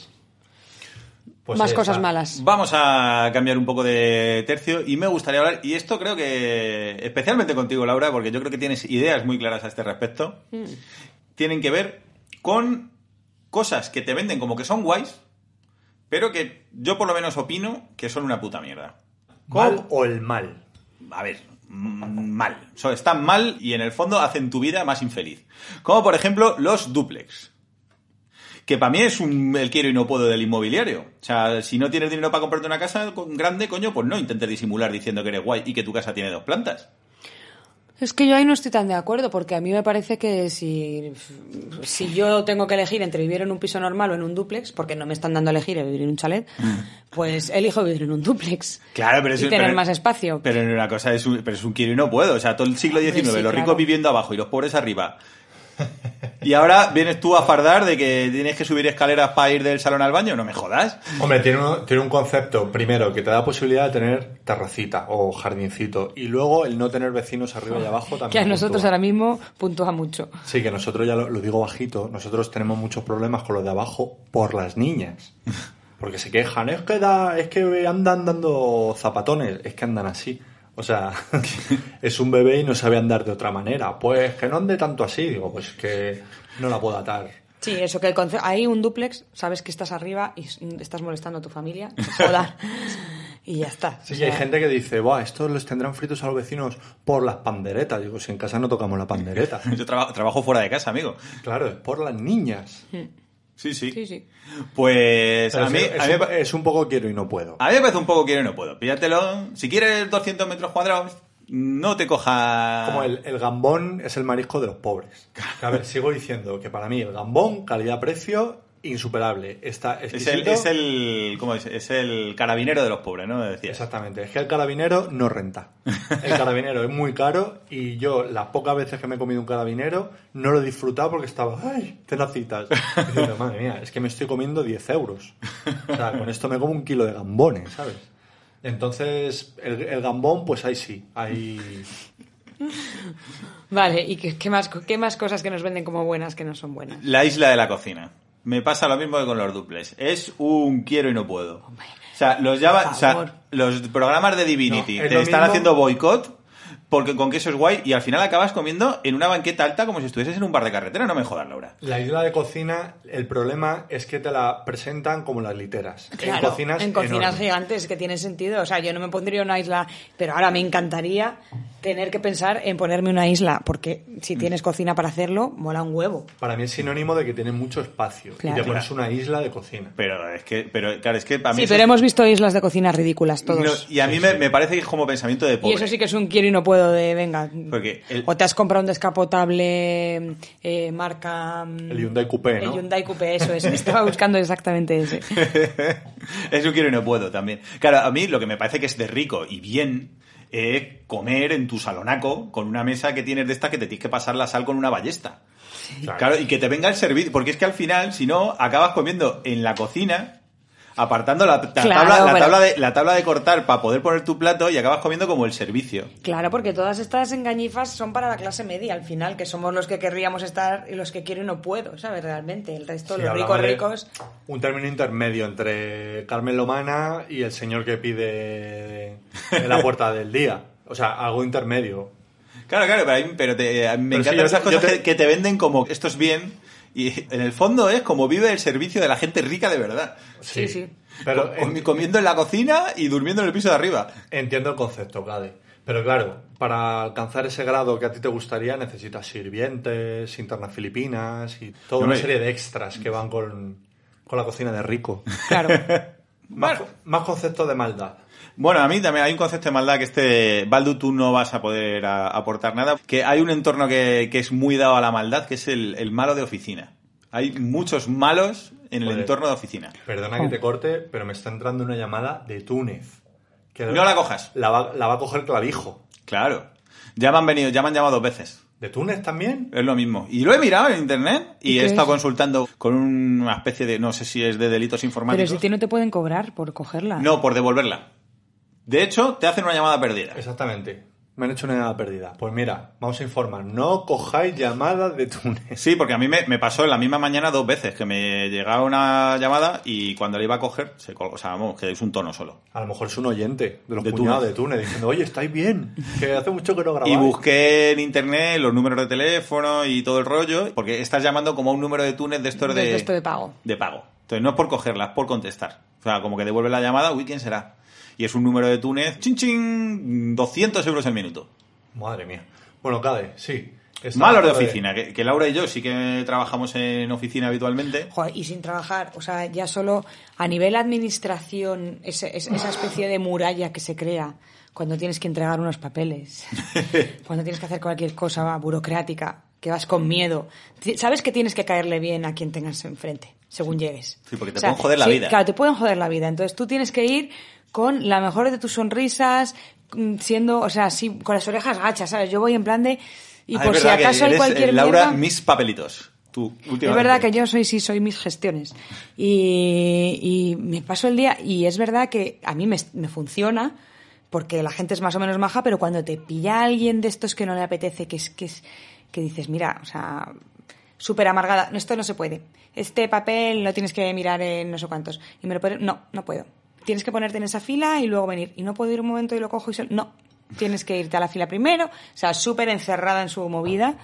pues Más cosas está. malas. Vamos a cambiar un poco de tercio y me gustaría hablar, y esto creo que especialmente contigo, Laura, porque yo creo que tienes ideas muy claras a este respecto, tienen que ver con cosas que te venden como que son guays, pero que yo por lo menos opino que son una puta mierda. ¿Mal o el mal? a ver, mm, mal. O sea, están mal y en el fondo hacen tu vida más infeliz. Como por ejemplo los duplex. Que para mí es un, el quiero y no puedo del inmobiliario. O sea, si no tienes dinero para comprarte una casa grande, coño, pues no intentes disimular diciendo que eres guay y que tu casa tiene dos plantas. Es que yo ahí no estoy tan de acuerdo, porque a mí me parece que si, si yo tengo que elegir entre vivir en un piso normal o en un duplex, porque no me están dando a elegir el vivir en un chalet, pues elijo vivir en un duplex. Claro, pero y eso- tener pero- más espacio. Pero una cosa es un, pero es un quiero y no puedo. O sea, todo el siglo XIX, sí, los ricos viviendo abajo y los pobres arriba. Y ahora vienes tú a fardar de que tienes que subir escaleras para ir del salón al baño. No me jodas. Hombre, tiene un, tiene un concepto, primero, que te da posibilidad de tener terracita o jardincito. Y luego el no tener vecinos arriba y abajo también. que a nosotros puntúa. ahora mismo puntúa mucho. Sí, que nosotros ya lo, lo digo bajito, nosotros tenemos muchos problemas con lo de abajo por las niñas. *laughs* Porque se quejan, es que da, es que andan dando zapatones, es que andan así. O sea, *laughs* es un bebé y no sabe andar de otra manera. Pues que no ande tanto así, digo, pues que no la puedo atar. Sí, eso que el conce- hay un duplex, sabes que estás arriba y estás molestando a tu familia, joder. y ya está. Sí, O hay gente que dice, Buah, estos les tendrán fritos a los vecinos por las panderetas. Digo, si en casa no tocamos la pandereta. *laughs* Yo traba- trabajo fuera de casa, amigo. claro, es por las niñas. Sí, sí. Sí, sí. Pues Pero a mí, es, a, mí, un, es un poco quiero y no puedo. a mí me parece un poco quiero y no puedo. Píllatelo. Si quieres 200 metros cuadrados, no te coja... Como el, el gambón es el marisco de los pobres. A ver, sigo diciendo que para mí el gambón, calidad-precio, insuperable. Está Es el, es el, ¿cómo es? Es el carabinero de los pobres, ¿no? Decías. Exactamente, es que el carabinero no renta. El *laughs* carabinero es muy caro y yo las pocas veces que me he comido un carabinero no lo he disfrutado porque estaba, ¡ay! Tenacitas. Diciendo, *laughs* madre mía, es que me estoy comiendo 10 euros. O sea, con esto me como un kilo de gambones, ¿sabes? Entonces, el, el gambón, pues ahí sí, ahí... Vale, ¿y qué, qué más, qué más cosas que nos venden como buenas que no son buenas? La isla de la cocina. Me pasa lo mismo que con los duples. Es un quiero y no puedo. O sea, los Java, o sea, los programas de Divinity No, es te están mismo- haciendo boicot porque con que eso es guay y al final acabas comiendo en una banqueta alta como si estuvieses en un bar de carretera. No me jodas, Laura. La isla de cocina, el problema es que te la presentan como las literas. Claro, en cocinas, en cocinas gigantes que tiene sentido. O sea, yo no me pondría una isla, pero ahora me encantaría tener que pensar en ponerme una isla, porque si tienes cocina para hacerlo, mola un huevo. Para mí es sinónimo de que tiene mucho espacio. Claro. Y te pones una isla de cocina. Pero es que, pero claro, es que para mí Sí, pero es- hemos visto islas de cocina ridículas todos. no, y a mí me, me parece que es como pensamiento de Y pobre. eso sí que es un quiero y no puedo de, venga. Porque el- O te has comprado un descapotable eh, marca... El Hyundai Coupé, ¿no? El Hyundai Coupé, eso es. Estaba buscando exactamente ese. *laughs* Eso quiero y no puedo también. Claro, a mí lo que me parece que es de rico y bien es comer en tu salonaco con una mesa que tienes de esta que te tienes que pasar la sal con una ballesta. Claro, y que te venga el servicio, porque es que al final, si no, acabas comiendo en la cocina, apartando la, la Claro, tabla, la, pero- tabla de, la tabla de cortar para poder poner tu plato y acabas comiendo como el servicio. Claro, porque todas estas engañifas son para la clase media al final, que somos los que querríamos estar y los que quiero y no puedo, ¿sabes? Realmente. El resto, Sí, los ricos ricos. Un término intermedio entre Carmen Lomana y el señor que pide en la puerta del día. O sea, algo intermedio. Claro, claro, pero, pero te- a mí me Pero sí, encantan yo esas cosas te- que, que te venden como esto es bien y en el fondo es como vive el servicio de la gente rica de verdad. Sí, sí. Pero Com- en- comiendo en la cocina y durmiendo en el piso de arriba. entiendo el concepto, Cade. Pero claro, para alcanzar ese grado que a ti te gustaría necesitas sirvientes, internas filipinas y toda una serie de extras que van con, con la cocina de rico. Claro. *laughs* Más, más concepto de maldad. Bueno, a mí también hay un concepto de maldad que este Baldu tú no vas a poder a- aportar nada, que hay un entorno que, que es muy dado a la maldad, que es el, el malo de oficina. Hay muchos malos en el Joder. entorno de oficina. Perdona que te corte, pero me está entrando una llamada de Túnez. Que No la cojas. La va, la va a coger clavijo. Claro. Ya me han venido, ya me han llamado dos veces. ¿De Túnez también? Es lo mismo. Y lo he mirado en internet y ¿Y he estado es? consultando con una especie de, no sé si es de delitos Pero informáticos. si ti no te pueden cobrar por cogerla. No, por devolverla. De hecho, te hacen una llamada perdida. Exactamente. Me han hecho una llamada perdida. Pues mira, vamos a informar. No cojáis llamadas de Túnez. Sí, porque a mí me, me pasó en la misma mañana dos veces que me llegaba una llamada y cuando la iba a coger, se colgó. O sea, vamos, que es un tono solo. A lo mejor es un oyente de los De cuñados Túnez. de Túnez diciendo, oye, ¿estáis bien? Que hace mucho que no grabáis. Y busqué en internet los números de teléfono y todo el rollo, porque estás llamando como a un número de Túnez de estos de, De esto de pago. de pago. Entonces no es por cogerla, es por contestar. O sea, como que devuelve la llamada, uy, ¿quién será? Y es un número de Túnez, chin chin, 200 euros el minuto. Madre mía. Bueno, Cade, sí. Malos de oficina, que, que Laura y yo sí que trabajamos en oficina habitualmente. Joder, y sin trabajar, o sea, ya solo a nivel administración, ese- es- esa especie de muralla que se crea cuando tienes que entregar unos papeles, *laughs* cuando tienes que hacer cualquier cosa burocrática, que vas con miedo. Sabes que tienes que caerle bien a quien tengas enfrente, según llegues. Sí, porque te pueden joder la sí, vida. Claro, te pueden joder la vida. Entonces tú tienes que ir con la mejor de tus sonrisas, mm, siendo, o sea, así, con las orejas gachas, ¿sabes? Yo voy en plan de... Y Ah, por si acaso hay eres, cualquier eh, Laura, mierda- mis papelitos. Tú, es verdad que yo soy, sí, soy mis gestiones. Y, y me paso el día, y es verdad que a mí me, me funciona, porque la gente es más o menos maja, pero cuando te pilla alguien de estos que no le apetece, que es, que es, que dices, mira, o sea, súper amargada, no, esto no se puede. Este papel lo tienes que mirar en no sé cuántos. Y me lo pone- no, no puedo. Tienes que ponerte en esa fila y luego venir. Y no puedo ir un momento y lo cojo y se- no. Tienes que irte a la fila primero. O sea, súper encerrada en su movida.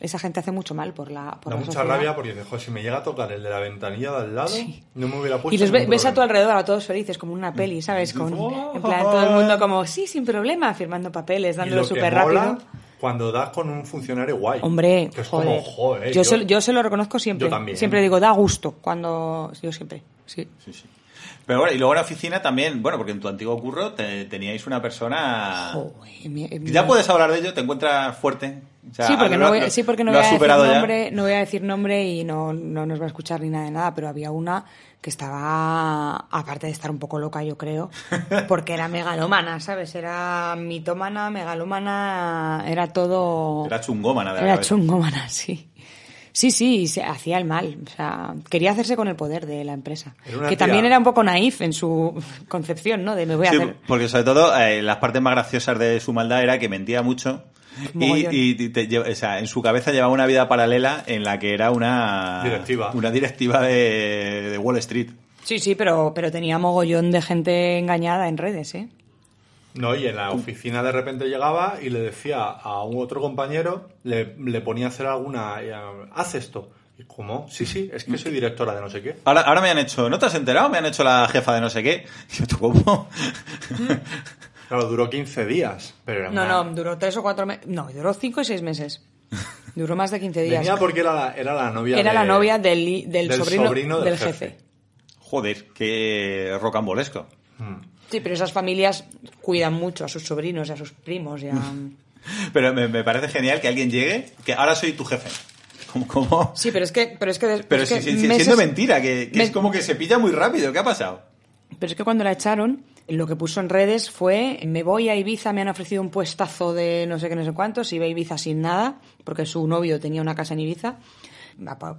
Esa gente hace mucho mal por la, por Da la mucha sociedad. rabia porque "Joder, si me llega a tocar el de la ventanilla de al lado, no me hubiera puesto Y los ve- ningún ves a tu problema". alrededor, a todos felices, como una peli, ¿sabes? Con, Oh, en plan, todo el mundo como, sí, sin problema, firmando papeles, dándolo súper rápido. Cuando das con un funcionario guay. Hombre, Que es joder. como, joder. yo, se, yo se lo reconozco siempre. Yo también. Siempre digo, da gusto cuando... Yo siempre, sí. Sí, sí. Pero bueno, y luego en la oficina también, bueno, porque en tu antiguo curro te- teníais una persona... Joder, mi- mi- Ya puedes hablar de ello, te encuentras fuerte. O sea, sí, porque lo- no voy, lo- sí, porque no lo voy has a decir ya. nombre, no voy a decir nombre y no, no nos va a escuchar ni nada de nada, pero había una que estaba, aparte de estar un poco loca, yo creo, *laughs* porque era megalómana, ¿sabes? Era mitómana, megalómana, era todo... Era chungómana de la Era cabeza. chungómana, sí. Sí, sí, se hacía el mal. O sea, quería hacerse con el poder de la empresa. Que tía- también era un poco naif en su *laughs* concepción, ¿no? De me voy a Sí, hacer. porque sobre todo eh, las partes más graciosas de su maldad era que mentía mucho y, y te o sea, en su cabeza llevaba una vida paralela en la que era una Directiva. una directiva de, de Wall Street. Sí, sí, pero, pero tenía mogollón de gente engañada en redes, ¿eh? No, y en la oficina de repente llegaba y le decía a un otro compañero, le, le ponía a hacer alguna, haz esto. ¿Y cómo? Sí, sí, es que soy directora de no sé qué. Ahora, ahora me han hecho, ¿no te has enterado? Me han hecho la jefa de no sé qué. *laughs* Y yo, ¿tú cómo? *laughs* Claro, duró 15 días, pero era No, una- no, duró tres o cuatro meses. No, duró cinco y seis meses. *laughs* Duró más de 15 días. Venía porque era la, era la novia Era de- la novia del, del, del sobrino, sobrino del del jefe. jefe. Joder, qué rocambolesco. Sí, pero esas familias cuidan mucho a sus sobrinos y a sus primos y a... *laughs* Pero me, me parece genial que alguien llegue, que ahora soy tu jefe. ¿Cómo? cómo? Sí, pero es que... Pero es que, Pero es que meses- siendo mentira, que, que es como que se pilla muy rápido. ¿Qué ha pasado? Pero es que cuando la echaron, lo que puso en redes fue, me voy a Ibiza, me han ofrecido un puestazo de no sé qué, no sé cuántos, iba a Ibiza sin nada, porque su novio tenía una casa en Ibiza.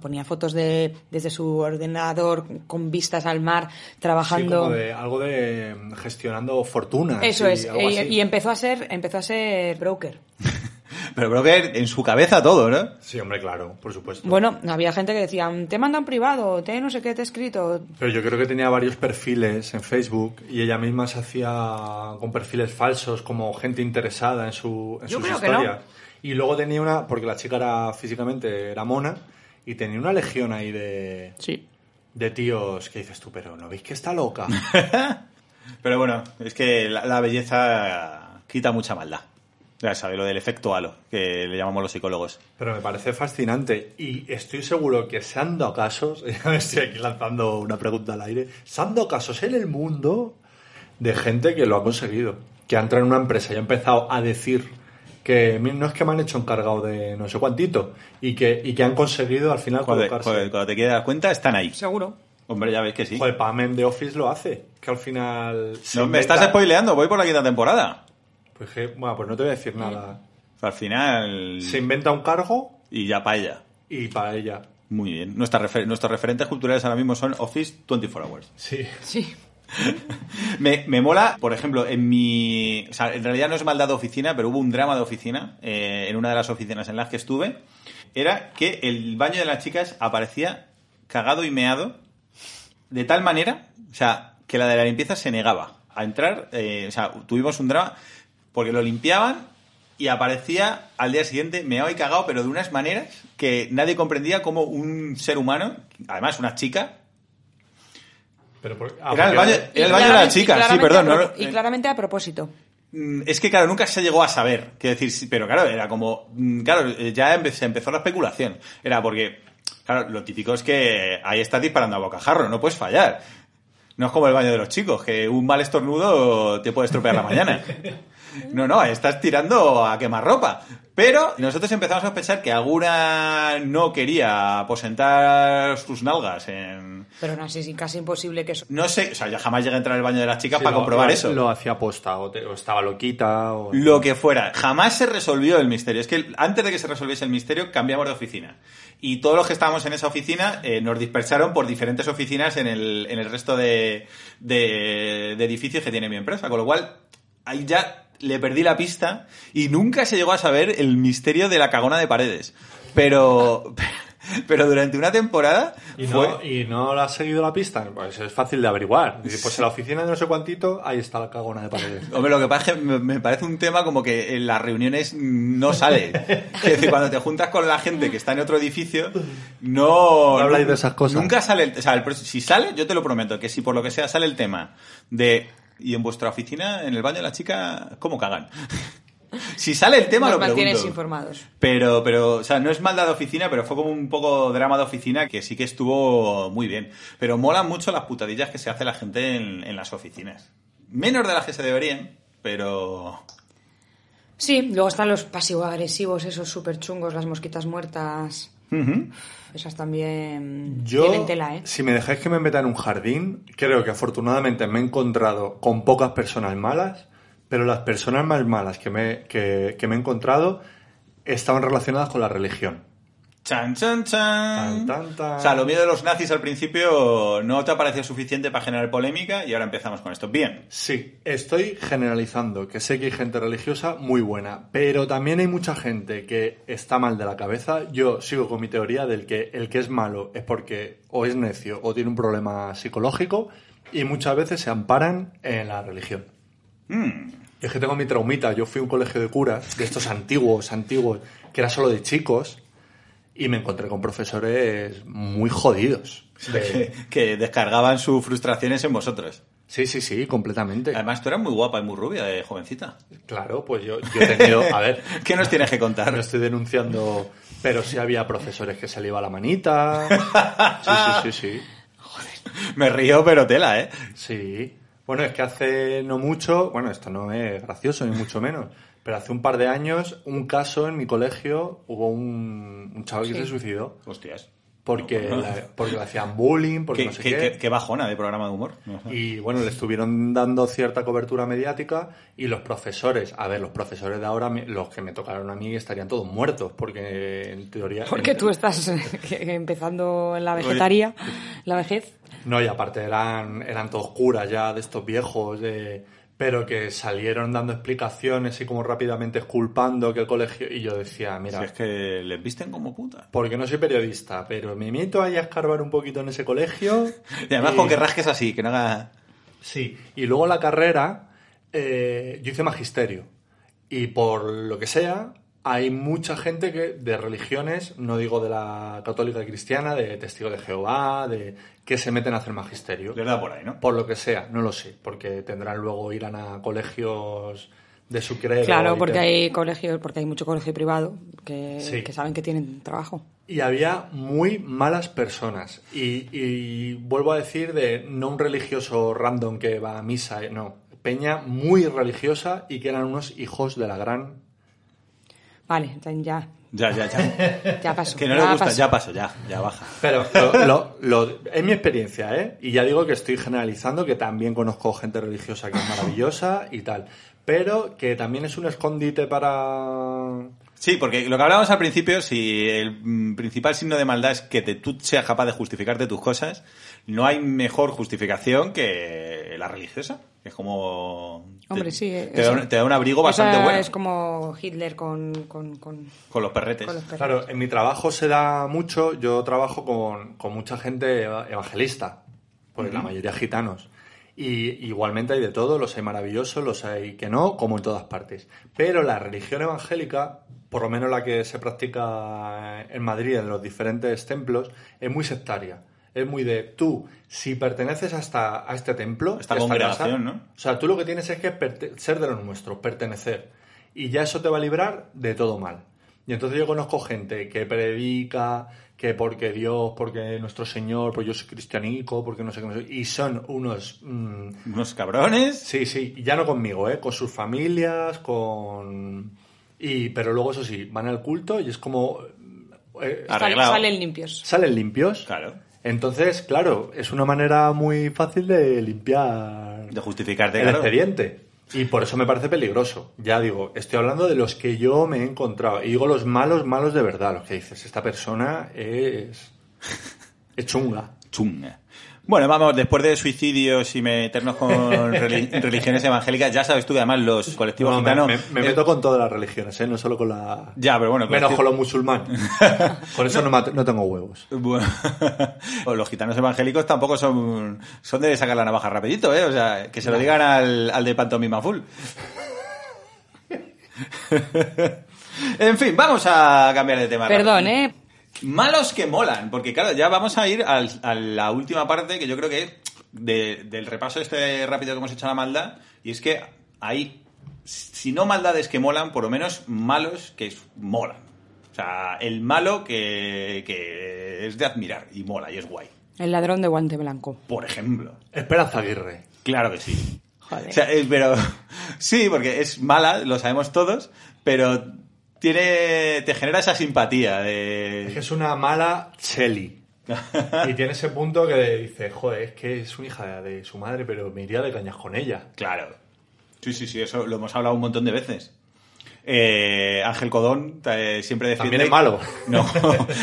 Ponía fotos de, desde su ordenador con vistas al mar, Sí, trabajando. como de, algo de mm, gestionando fortunas. Eso y es, algo y, así. y empezó a ser, empezó a ser broker. *laughs* Pero creo que en su cabeza todo, ¿no? Sí, hombre, claro, por supuesto. Bueno, había gente que decía, te mandan privado, te no sé qué te he escrito. Pero yo creo que tenía varios perfiles en Facebook y ella misma se hacía con perfiles falsos, como gente interesada en, su, en Yo sus creo que historias. no. Y luego tenía una, porque la chica era físicamente era mona, y tenía una legión ahí de, Sí. de tíos que dices tú, pero ¿no veis que está loca? *laughs* Pero bueno, es que la, la belleza quita mucha maldad. Ya sabes, lo del efecto halo, que le llamamos los psicólogos. Pero me parece fascinante y estoy seguro que se han dado casos, *laughs* estoy aquí lanzando una pregunta al aire, se han dado casos en el mundo de gente que lo ha conseguido, que ha entrado en una empresa y ha empezado a decir que "Mi- no es que me han hecho encargado de no sé cuantito y que, y que han conseguido al final Cuando, colocarse. cuando- cuando te quieres dar cuenta, están ahí. Seguro. Hombre, ya ves que sí. Joder, Pam de Office lo hace, que al final... No, me estás spoileando, voy por la quinta temporada. Pues, que- bueno, pues no te voy a decir nada. Al final... Se inventa un cargo Y ya para ella. y para ella. Muy bien. Nuestra refer- nuestros referentes culturales ahora mismo son Office 24 Hours. Sí. Sí. Me, mola, por ejemplo, en mi... O sea, en realidad no es maldad de oficina, pero hubo un drama de oficina eh, en una de las oficinas en las que estuve. Era que el baño de las chicas aparecía cagado y meado de tal manera, o sea, que la de la limpieza se negaba a entrar. eh, o sea, tuvimos un drama porque lo limpiaban y aparecía al día siguiente meado y cagado, pero de unas maneras que nadie comprendía cómo un ser humano, además una chica, Pero por- ah, Era el baño- Era el baño de la chica, sí, perdón, no y claramente a propósito. Mm, Es que, claro, nunca se llegó a saber. Quiero decir, pero claro, era como. mm, Claro, eh, ya empe- se empezó la especulación. Era porque, claro, lo típico es que ahí estás disparando a bocajarro, no puedes fallar. No es como el baño de los chicos, que un mal estornudo te puede estropear la mañana. *laughs* No, no, estás tirando a quemar ropa. Pero nosotros empezamos a sospechar que alguna no quería aposentar sus nalgas en. Pero no, sí, sí, casi imposible que eso. No sé, o sea, ya jamás llegué a entrar al baño de las chicas Sí, para lo- comprobar lo- eso. Lo hacía aposta, o, te- o estaba loquita, o... Lo que fuera. Jamás se resolvió el misterio. Es que antes de que se resolviese el misterio, cambiamos de oficina. Y todos los que estábamos en esa oficina eh, nos dispersaron por diferentes oficinas en el, en el resto de, de- de edificios que tiene mi empresa. Con lo cual, ahí ya le perdí la pista y nunca se llegó a saber el misterio de la cagona de paredes. Pero, *laughs* pero durante una temporada ¿Y fue... no, ¿Y no la has seguido la pista? Pues es fácil de averiguar. Dice, Pues en la oficina de no sé cuantito, ahí está la cagona de paredes. *laughs* Hombre, lo que pasa es que me, parece un tema como que en las reuniones no sale. *laughs* Es decir, cuando te juntas con la gente que está en otro edificio, no... No habláis de esas cosas. Nunca sale... el- o sea, el si sale, yo te lo prometo, que si por lo que sea sale el tema de... Y en vuestra oficina, en el baño de la chica, ¿cómo cagan? *laughs* si sale el tema, Nos lo pregunto. informados. Pero, pero, o sea, no es maldad de oficina, pero fue como un poco drama de oficina que sí que estuvo muy bien. Pero molan mucho las putadillas que se hace la gente en, en las oficinas. Menos de las que se deberían, pero... Sí, luego están los pasivo-agresivos, esos súper chungos, las mosquitas muertas. Ujú. Esas también Yo, tienen tela, ¿eh? si me dejáis que me meta en un jardín, creo que afortunadamente me he encontrado con pocas personas malas, pero las personas más malas que me, que, que me he encontrado estaban relacionadas con la religión. Chan, chan, chan. Tan, tan, tan. O sea, lo miedo de los nazis al principio no te ha parecido suficiente para generar polémica y ahora empezamos con esto. Bien. Sí, estoy generalizando, que sé que hay gente religiosa muy buena, pero también hay mucha gente que está mal de la cabeza. Yo sigo con mi teoría del que el que es malo es porque o es necio o tiene un problema psicológico y muchas veces se amparan en la religión. Mm. Es que tengo mi traumita. Yo fui a un colegio de curas, de estos antiguos, antiguos, que era solo de chicos, y me encontré con profesores muy jodidos. De- Que, descargaban sus frustraciones en vosotros. Sí, sí, sí, completamente. Además, tú eras muy guapa y muy rubia de jovencita. Claro, pues yo, yo he tenido, a ver, *laughs* ¿Qué nos tienes que contar? no estoy denunciando, pero sí había profesores que se le iba la manita. Sí, sí, sí, sí. Me río, pero tela, ¿eh? Sí. Bueno, es que hace no mucho, bueno, esto no es gracioso ni mucho menos, pero hace un par de años, un caso en mi colegio, hubo un, un chaval que se suicidó. Hostias. porque, la- porque le hacían bullying, porque Qué, no sé qué- qué. qué- qué bajona de programa de humor. Y bueno, le estuvieron dando cierta cobertura mediática y los profesores, a ver, los profesores de ahora, me- los que me tocaron a mí, estarían todos muertos, porque en teoría... Porque en- tú estás eh, empezando en la vegetaría, la vejez. No, y aparte eran, eran todos curas ya de estos viejos, de- pero que salieron dando explicaciones y como rápidamente esculpando que el colegio... Y yo decía, mira, Si es que les visten como puta. porque no soy periodista, pero me meto ahí a escarbar un poquito en ese colegio. *laughs* Y además y- con que rasques así, que no haga... Sí, y luego la carrera, eh, yo hice magisterio. Y por lo que sea, hay mucha gente que de religiones, no digo de la católica y cristiana, de testigo de Jehová, de que se meten a hacer magisterio. Les da por ahí, ¿no? Por lo que sea, no lo sé, porque tendrán luego irán a colegios de su credo. Claro, porque hay colegios, porque hay mucho colegio privado que, Sí. que saben que tienen trabajo. Y había muy malas personas. Y, y vuelvo a decir de no un religioso random que va a misa, eh, no. Peña muy religiosa y que eran unos hijos de la gran... Vale, ya, Ya, ya, ya. *laughs* ya pasó. que no le ya gusta, pasó. ya paso, ya, ya baja. Pero lo, lo- lo- es mi experiencia, ¿eh? Y ya digo que estoy generalizando, que también conozco gente religiosa que es maravillosa y tal. Pero que también es un escondite para... Sí, porque lo que hablábamos al principio, si el mm, principal signo de maldad es que te- tú seas capaz de justificarte tus cosas, no hay mejor justificación que la religiosa. Es como... te- Hombre, sí, Te, eso- da, un, te da un abrigo bastante Esa bueno. es como Hitler con, con, con, Con los perretes. con los perros. Claro, en mi trabajo se da mucho, yo trabajo con, con mucha gente eva- evangelista, pues la mayoría gitanos. Y igualmente hay de todo, los hay maravillosos, los hay que no, como en todas partes. Pero la religión evangélica, por lo menos la que se practica en Madrid, en los diferentes templos, es muy sectaria. Es muy de tú, si perteneces hasta a este templo, Esta a congregación, casa, ¿no? O sea, tú lo que tienes es que ser de los nuestros, pertenecer. Y ya eso te va a librar de todo mal. Y entonces yo conozco gente que predica que porque Dios, porque nuestro Señor, pues yo soy cristianico, porque no sé qué, no sé- y son unos... mm, Unos cabrones. sí, sí, ya no conmigo, ¿eh? Con sus familias, con... Y, pero luego eso sí, van al culto y es como... eh, arreglado. salen limpios. salen limpios. Claro. Entonces, claro, es una manera muy fácil de limpiar De justificarte, el claro. expediente. Y por eso me parece peligroso. Ya digo, estoy hablando de los que yo me he encontrado. Y digo los malos, malos de verdad. Los que dices, esta persona es. *laughs* es chunga. Chunga. Bueno, vamos, después de suicidios y meternos con *laughs* reli- religiones evangélicas, ya sabes tú que además los colectivos me, gitanos... me- me eh, meto con todas las religiones, ¿eh? No solo con la. Ya, pero bueno, Menos colectivo- con los musulmanes. *laughs* Con eso no, no tengo huevos. Bueno, *laughs* o los gitanos evangélicos tampoco son, son de sacar la navaja rapidito, ¿eh? O sea, que se lo digan al, al de Pantomima Full. en fin, vamos a cambiar de tema. Perdón, ¿eh? Malos que molan, porque claro, ya vamos a ir al- a la última parte que yo creo que es de- del repaso este rápido que hemos hecho a la maldad, y es que hay, si no maldades que molan, por lo menos malos que es- molan. O sea, el malo que, que es de admirar y mola y es guay. El ladrón de guante blanco. Por ejemplo. Esperanza Aguirre. Claro que sí. Joder. O sea, es- pero *laughs* sí, porque es mala, lo sabemos todos, pero tiene te genera esa simpatía Es que de es una mala Chelly. *laughs* y tiene ese punto que dice, joder, es que es una hija de su madre, pero me iría de cañas con ella. Claro. Sí, sí, sí, eso lo hemos hablado un montón de veces. Eh, Ángel Codón eh, siempre defiende... También es malo. *laughs* No,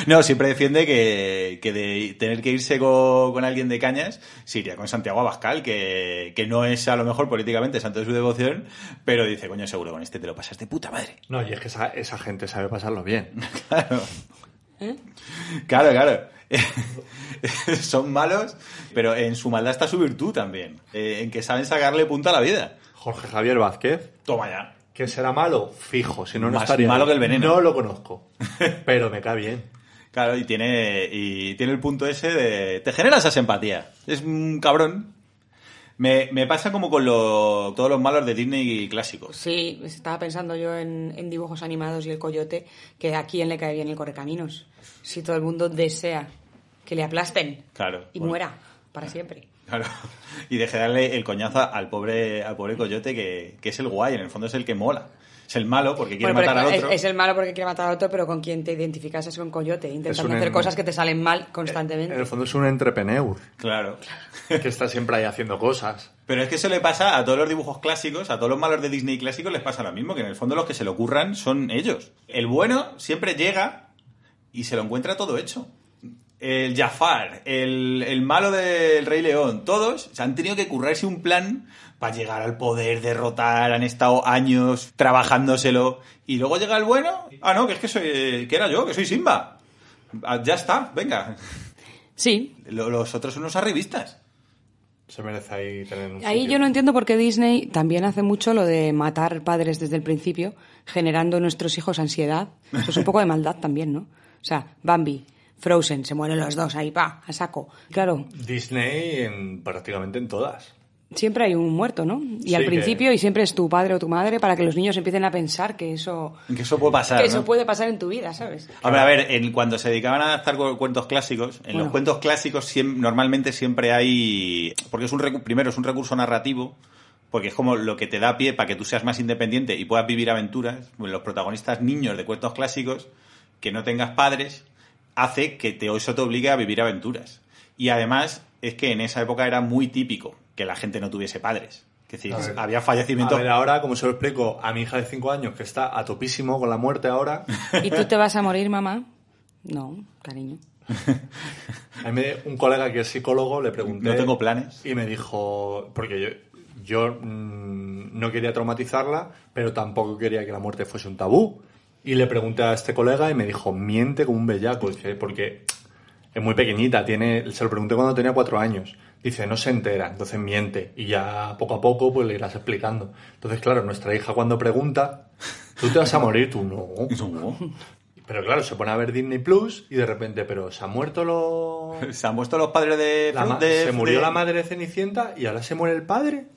no siempre defiende que, que de tener que irse con, con alguien de cañas, se iría con Santiago Abascal, que, que no es a lo mejor políticamente santo de su devoción, pero dice, coño, seguro, con este te lo pasas de puta madre. No, y es que esa, esa gente sabe pasarlo bien. *laughs* Claro. Claro, claro. *laughs* Son malos, pero en su maldad está su virtud también, eh, en que saben sacarle punta a la vida. Jorge Javier Vázquez, Toma ya. Que será malo, fijo, si no, no Más estaría. malo que el veneno. No lo conozco, *laughs* pero me cae bien. Claro, y tiene, y tiene el punto ese de... Te genera esa simpatía. Es un cabrón. Me, me pasa como con lo- todos los malos de Disney clásicos. Sí, estaba pensando yo en, en dibujos animados y el coyote, que a quién le cae bien el correcaminos. Si todo el mundo desea que le aplasten Claro. y Bueno, muera. para siempre. Claro. Y deje de darle el coñazo al pobre, al pobre coyote que, que es el guay, en el fondo es el que mola. Es el malo porque quiere Bueno, matar al otro. Es, el malo porque quiere matar al otro, pero con quien te identificas es con Coyote, intentando un hacer en- cosas que te salen mal constantemente. En el fondo es un entrepreneur Claro. que está siempre ahí haciendo cosas. Pero es que eso le pasa a todos los dibujos clásicos, a todos los malos de Disney clásicos les pasa lo mismo, que en el fondo los que se le ocurran son ellos. El bueno siempre llega y se lo encuentra todo hecho. El Jafar, el, el malo del Rey León, todos se han tenido que currarse un plan para llegar al poder, derrotar, han estado años trabajándoselo y luego llega el bueno, ah no, que es que soy, que era yo, que soy Simba. Ah, Ya está, venga. Sí, Lo- Los otros son unos arribistas. Se merece ahí tener un ahí sitio. yo no entiendo por qué Disney también hace mucho lo de matar padres desde el principio, generando en nuestros hijos ansiedad. Eso es un poco de maldad también, ¿no? O sea, Bambi, Frozen, se mueren los dos ahí, pa, a saco. Claro, Disney en, prácticamente en todas. siempre hay un muerto, ¿no? Y al que- principio, y siempre es tu padre o tu madre para que los niños empiecen a pensar que eso, Que eso puede pasar. que eso puede pasar en tu vida, ¿sabes? Hombre, a ver, en, cuando se dedicaban a adaptar cu- cuentos clásicos, en los cuentos clásicos siem- normalmente siempre hay... Porque es un recu- primero es un recurso narrativo, porque es como lo que te da pie para que tú seas más independiente y puedas vivir aventuras. Los protagonistas niños de cuentos clásicos, que no tengas padres, hace que te, eso te obligue a vivir aventuras. Y además es que en esa época era muy típico que la gente no tuviese padres. Es decir, A ver. había A fallecimientos... ver, ahora, como se lo explico a mi hija de 5 años, que está a topísimo con la muerte ahora, ¿Y tú te vas a morir, mamá? No, cariño. a mí me- un colega que es psicólogo le pregunté... No tengo planes. Y me dijo, porque yo, yo mm, no quería traumatizarla, pero tampoco quería que la muerte fuese un tabú. Y le pregunté a este colega y me dijo, miente como un bellaco, dice, porque es muy pequeñita, tiene, se lo pregunté cuando tenía cuatro años. Dice, no se entera, entonces miente. Y ya poco a poco pues le irás explicando. Entonces, claro, nuestra hija cuando pregunta, ¿tú te vas a morir? Tú no. *laughs* No. Pero claro, se pone a ver Disney Plus y de repente, pero se *laughs* han muerto los... Se han puesto los padres de... La de- se murió de- la madre de Cenicienta y ahora se muere el padre.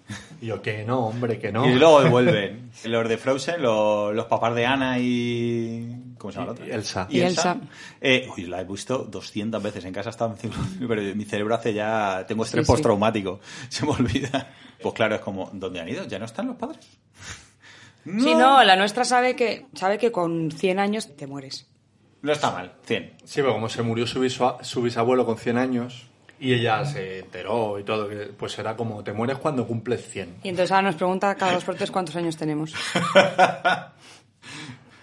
Y yo, que no, hombre, que no. Y luego *laughs* vuelven. Los de Frozen, los, los papás de Ana y... ¿Cómo se llama la otra? Y Elsa. Y Elsa. Eh, uy, la he visto 200 veces en casa, está, *laughs* pero mi cerebro hace ya... Tengo estrés Sí, sí. postraumático. Se me olvida. Pues claro, es como, ¿dónde han ido? ¿Ya no están los padres? Sí, no, la nuestra sabe que, sabe que con 100 años te mueres. No está mal, 100. Sí, pero como se murió su, bisua- su bisabuelo con 100 años y ella se enteró y todo, que pues era como, te mueres cuando cumples 100. Y entonces ahora nos pregunta cada dos por tres cuántos años tenemos. *laughs*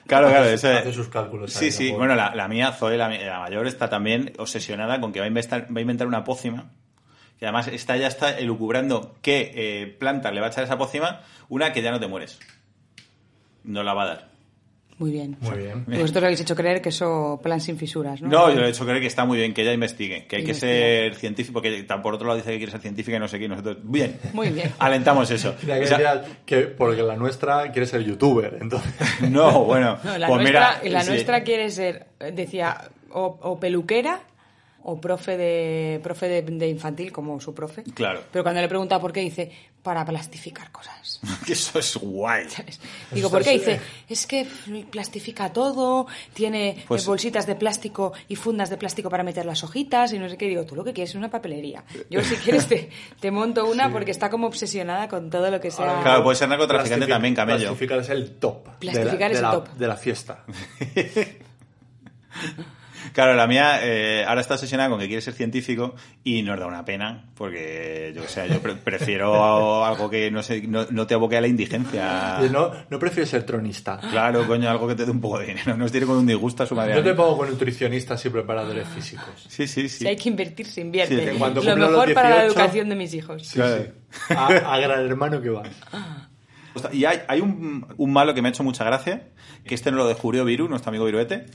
Claro, claro, Hace- eso hace sus cálculos Sí, sí. ¿no? Bueno, la, la mía, Zoe, la, mayor, está también obsesionada con que va a inventar, va a inventar una pócima. Que además está, ya está elucubrando qué eh, planta le va a echar esa pócima, una que ya no te mueres. No la va a dar. Muy bien. Muy bien. Vosotros habéis hecho creer que eso plan sin fisuras, ¿no? No, yo le he hecho creer que está muy bien, que ella investigue, que hay que ser científico, porque por otro lado dice que quiere ser científica y no sé qué, y nosotros, bien. Muy bien. *laughs* Alentamos eso. *laughs* Mira, que O sea, decía que porque la nuestra quiere ser youtuber, entonces... *laughs* no, bueno, No, la pues nuestra, mira, la sí. nuestra quiere ser, decía, o, o peluquera o profe de profe de, de infantil, como su profe. Claro. Pero cuando le pregunta por qué, dice, para plastificar cosas. que *laughs* eso es guay. ¿sabes? Digo, ¿por qué? Dice, es que plastifica todo, tiene Pues- eh, bolsitas de plástico y fundas de plástico para meter las hojitas y no sé qué. Digo, tú lo que quieres es una papelería. Yo si quieres te, te monto *laughs* una porque está como obsesionada con todo lo que sea... Claro, puede ser narcotraficante también, camello. Plastificar es el top. de la- Plastificar de es el la, top. De la fiesta. *laughs* Claro, la mía eh, ahora está obsesionada con que quiere ser científico y nos da una pena, porque yo que sé, yo pre- prefiero algo que no, sé, no, no te aboque a la indigencia. No, no prefiero ser tronista. Claro, coño, algo que te dé un poco de dinero. No os tiene con un disgusto a su madre. Yo te pongo con nutricionistas y preparadores físicos. Sí, sí, Si sí. hay que invertir, se invierte. Sí, lo los mejor para la 18, educación de mis hijos. Sí, Claro. sí. A, a gran hermano que vas. Y hay, hay un, un malo que me ha hecho mucha gracia, que este no lo descubrió Viru, nuestro amigo Viruete,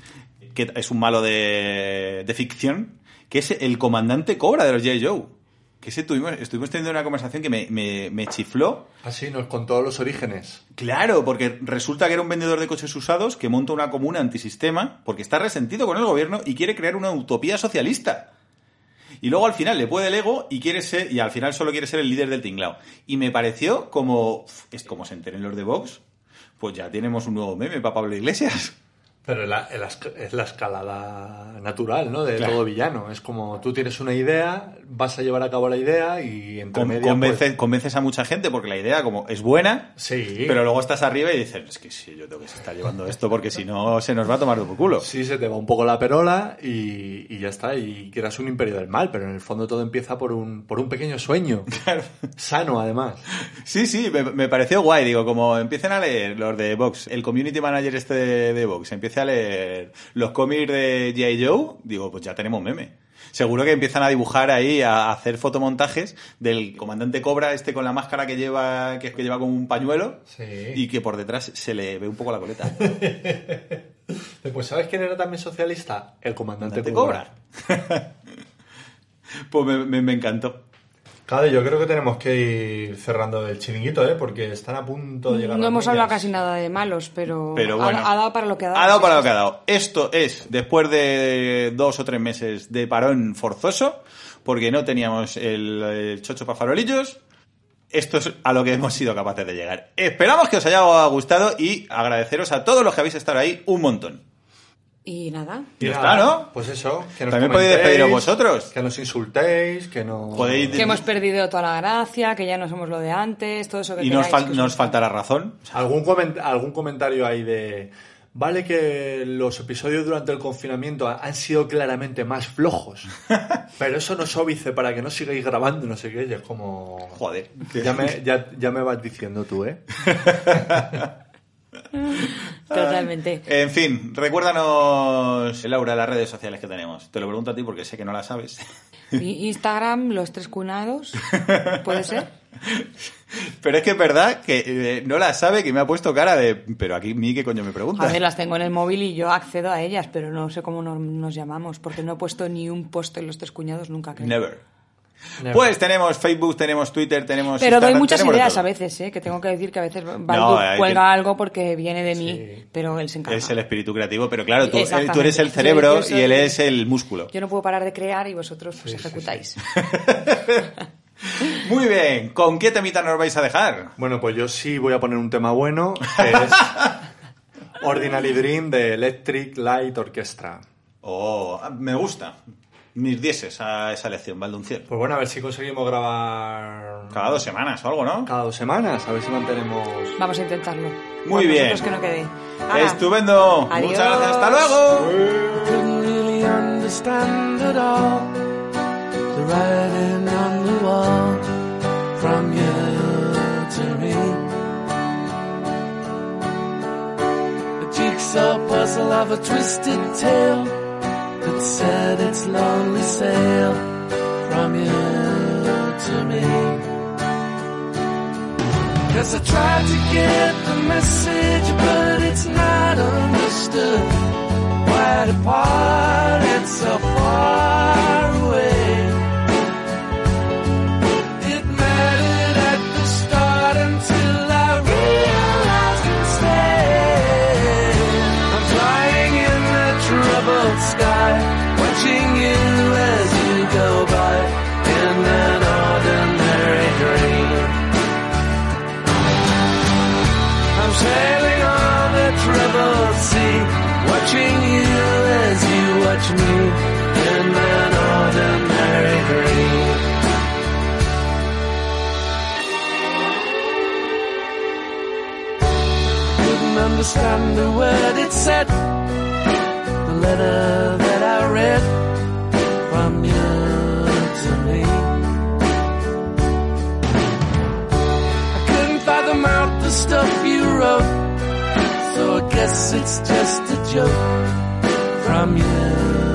que es un malo de, de ficción, que es el comandante Cobra de los J. Joe. Que ese tuvimos, estuvimos teniendo una conversación que me, me, me chifló. Así nos contó los orígenes. Claro, porque resulta que era un vendedor de coches usados que monta una comuna antisistema porque está resentido con el gobierno y quiere crear una utopía socialista. Y luego al final le puede el ego y quiere ser, y al final solo quiere ser el líder del tinglao. Y me pareció como, es como se enteren los de Vox, pues ya tenemos un nuevo meme para Pablo Iglesias. Pero es la, es la esca- es la escalada natural, ¿no? De Claro. todo villano. Es como tú tienes una idea, vas a llevar a cabo la idea y entre Con- pues, convences a mucha gente porque la idea como es buena, Sí. pero luego estás arriba y dices, es que sí, yo tengo que estar llevando esto porque si no se nos va a tomar de por culo. Sí, se te va un poco la perola y, y ya está. Y quieras un imperio del mal, pero en el fondo todo empieza por un, por un pequeño sueño. *laughs* Sano, además. Sí, sí, me, me pareció guay. Digo, como empiecen a leer los de Vox, el community manager este de, de Vox, a leer los cómics de G.I. Joe, digo, pues ya tenemos meme. Seguro que empiezan a dibujar ahí, a hacer fotomontajes del comandante Cobra, este con la máscara que lleva, que, que lleva como un pañuelo, Sí. y que por detrás se le ve un poco la coleta. *laughs* Pues ¿sabes quién era también socialista? El comandante Comandante Cobra. Cobra. *laughs* pues me, me- me encantó. Claro, yo creo que tenemos que ir cerrando el chiringuito, ¿eh? Porque están a punto de llegar No las hemos niñas. hablado casi nada de malos, pero, Pero ha- bueno. ha, dado para lo que ha dado. Ha dado para lo que ha dado. Esto es después de dos o tres meses de parón forzoso, porque no teníamos el, el chocho para farolillos. Esto es a lo que hemos sido capaces de llegar. Esperamos que os haya gustado y agradeceros a todos los que habéis estado ahí un montón. Y nada. Y Ya está, ¿no? Pues eso. Que nos También podéis despediros vosotros. Que nos insultéis, que no... Podéis- Que hemos perdido toda la gracia, que ya no somos lo de antes, todo eso que Y nos, queráis, fal- que os nos faltará razón. ¿Algún, coment- algún comentario ahí de... Vale que los episodios durante el confinamiento han sido claramente más flojos, *laughs* pero eso no es óbice para que no sigáis grabando, no sé qué, y es como... Joder. Ya me, ya, ya me vas diciendo tú, ¿eh? *laughs* Totalmente. En fin, recuérdanos, Laura, las redes sociales que tenemos. Te lo pregunto a ti porque sé que no las sabes. Instagram, los tres cunados, ¿puede ser? *laughs* Pero es que es verdad que eh, no las sabe, que me ha puesto cara de... Pero aquí, ¿mí qué coño me pregunta? A ver, las tengo en el móvil y yo accedo a ellas, pero no sé cómo nos, nos llamamos, porque no he puesto ni un post en los tres cuñados nunca, creo. Never. Pues tenemos Facebook, tenemos Twitter, tenemos. Pero doy Instagram, muchas tenemos de ideas todo. a veces, ¿eh? que tengo que decir que a veces No, que- cuelga algo porque viene de mí, Sí. pero él se encarga. Es el espíritu creativo, pero claro, tú, él- tú eres el cerebro soy- y él es el músculo. Yo no puedo parar de crear y vosotros pues, Sí, sí, ejecutáis. *laughs* Muy bien, ¿con qué temita nos vais a dejar? Bueno, pues yo sí voy a poner un tema bueno, que *laughs* es Ordinary Dream de Electric Light Orchestra. Oh, me gusta. Mis dieces a esa lección, Valdunciel. Pues bueno, a ver si conseguimos grabar Cada dos semanas o algo, ¿no? cada dos semanas, a ver si mantenemos... Vamos a intentarlo. Muy Por bien. que no quede. Estupendo. Adiós. Muchas gracias. Hasta luego. jigsaw puzzle of a twisted tale that said its lonely sail from you to me. Cause I tried to get the message, but it's not understood wide apart understand the word it said, the letter that I read from you to me. I couldn't fathom out the stuff you wrote, so I guess it's just a joke from you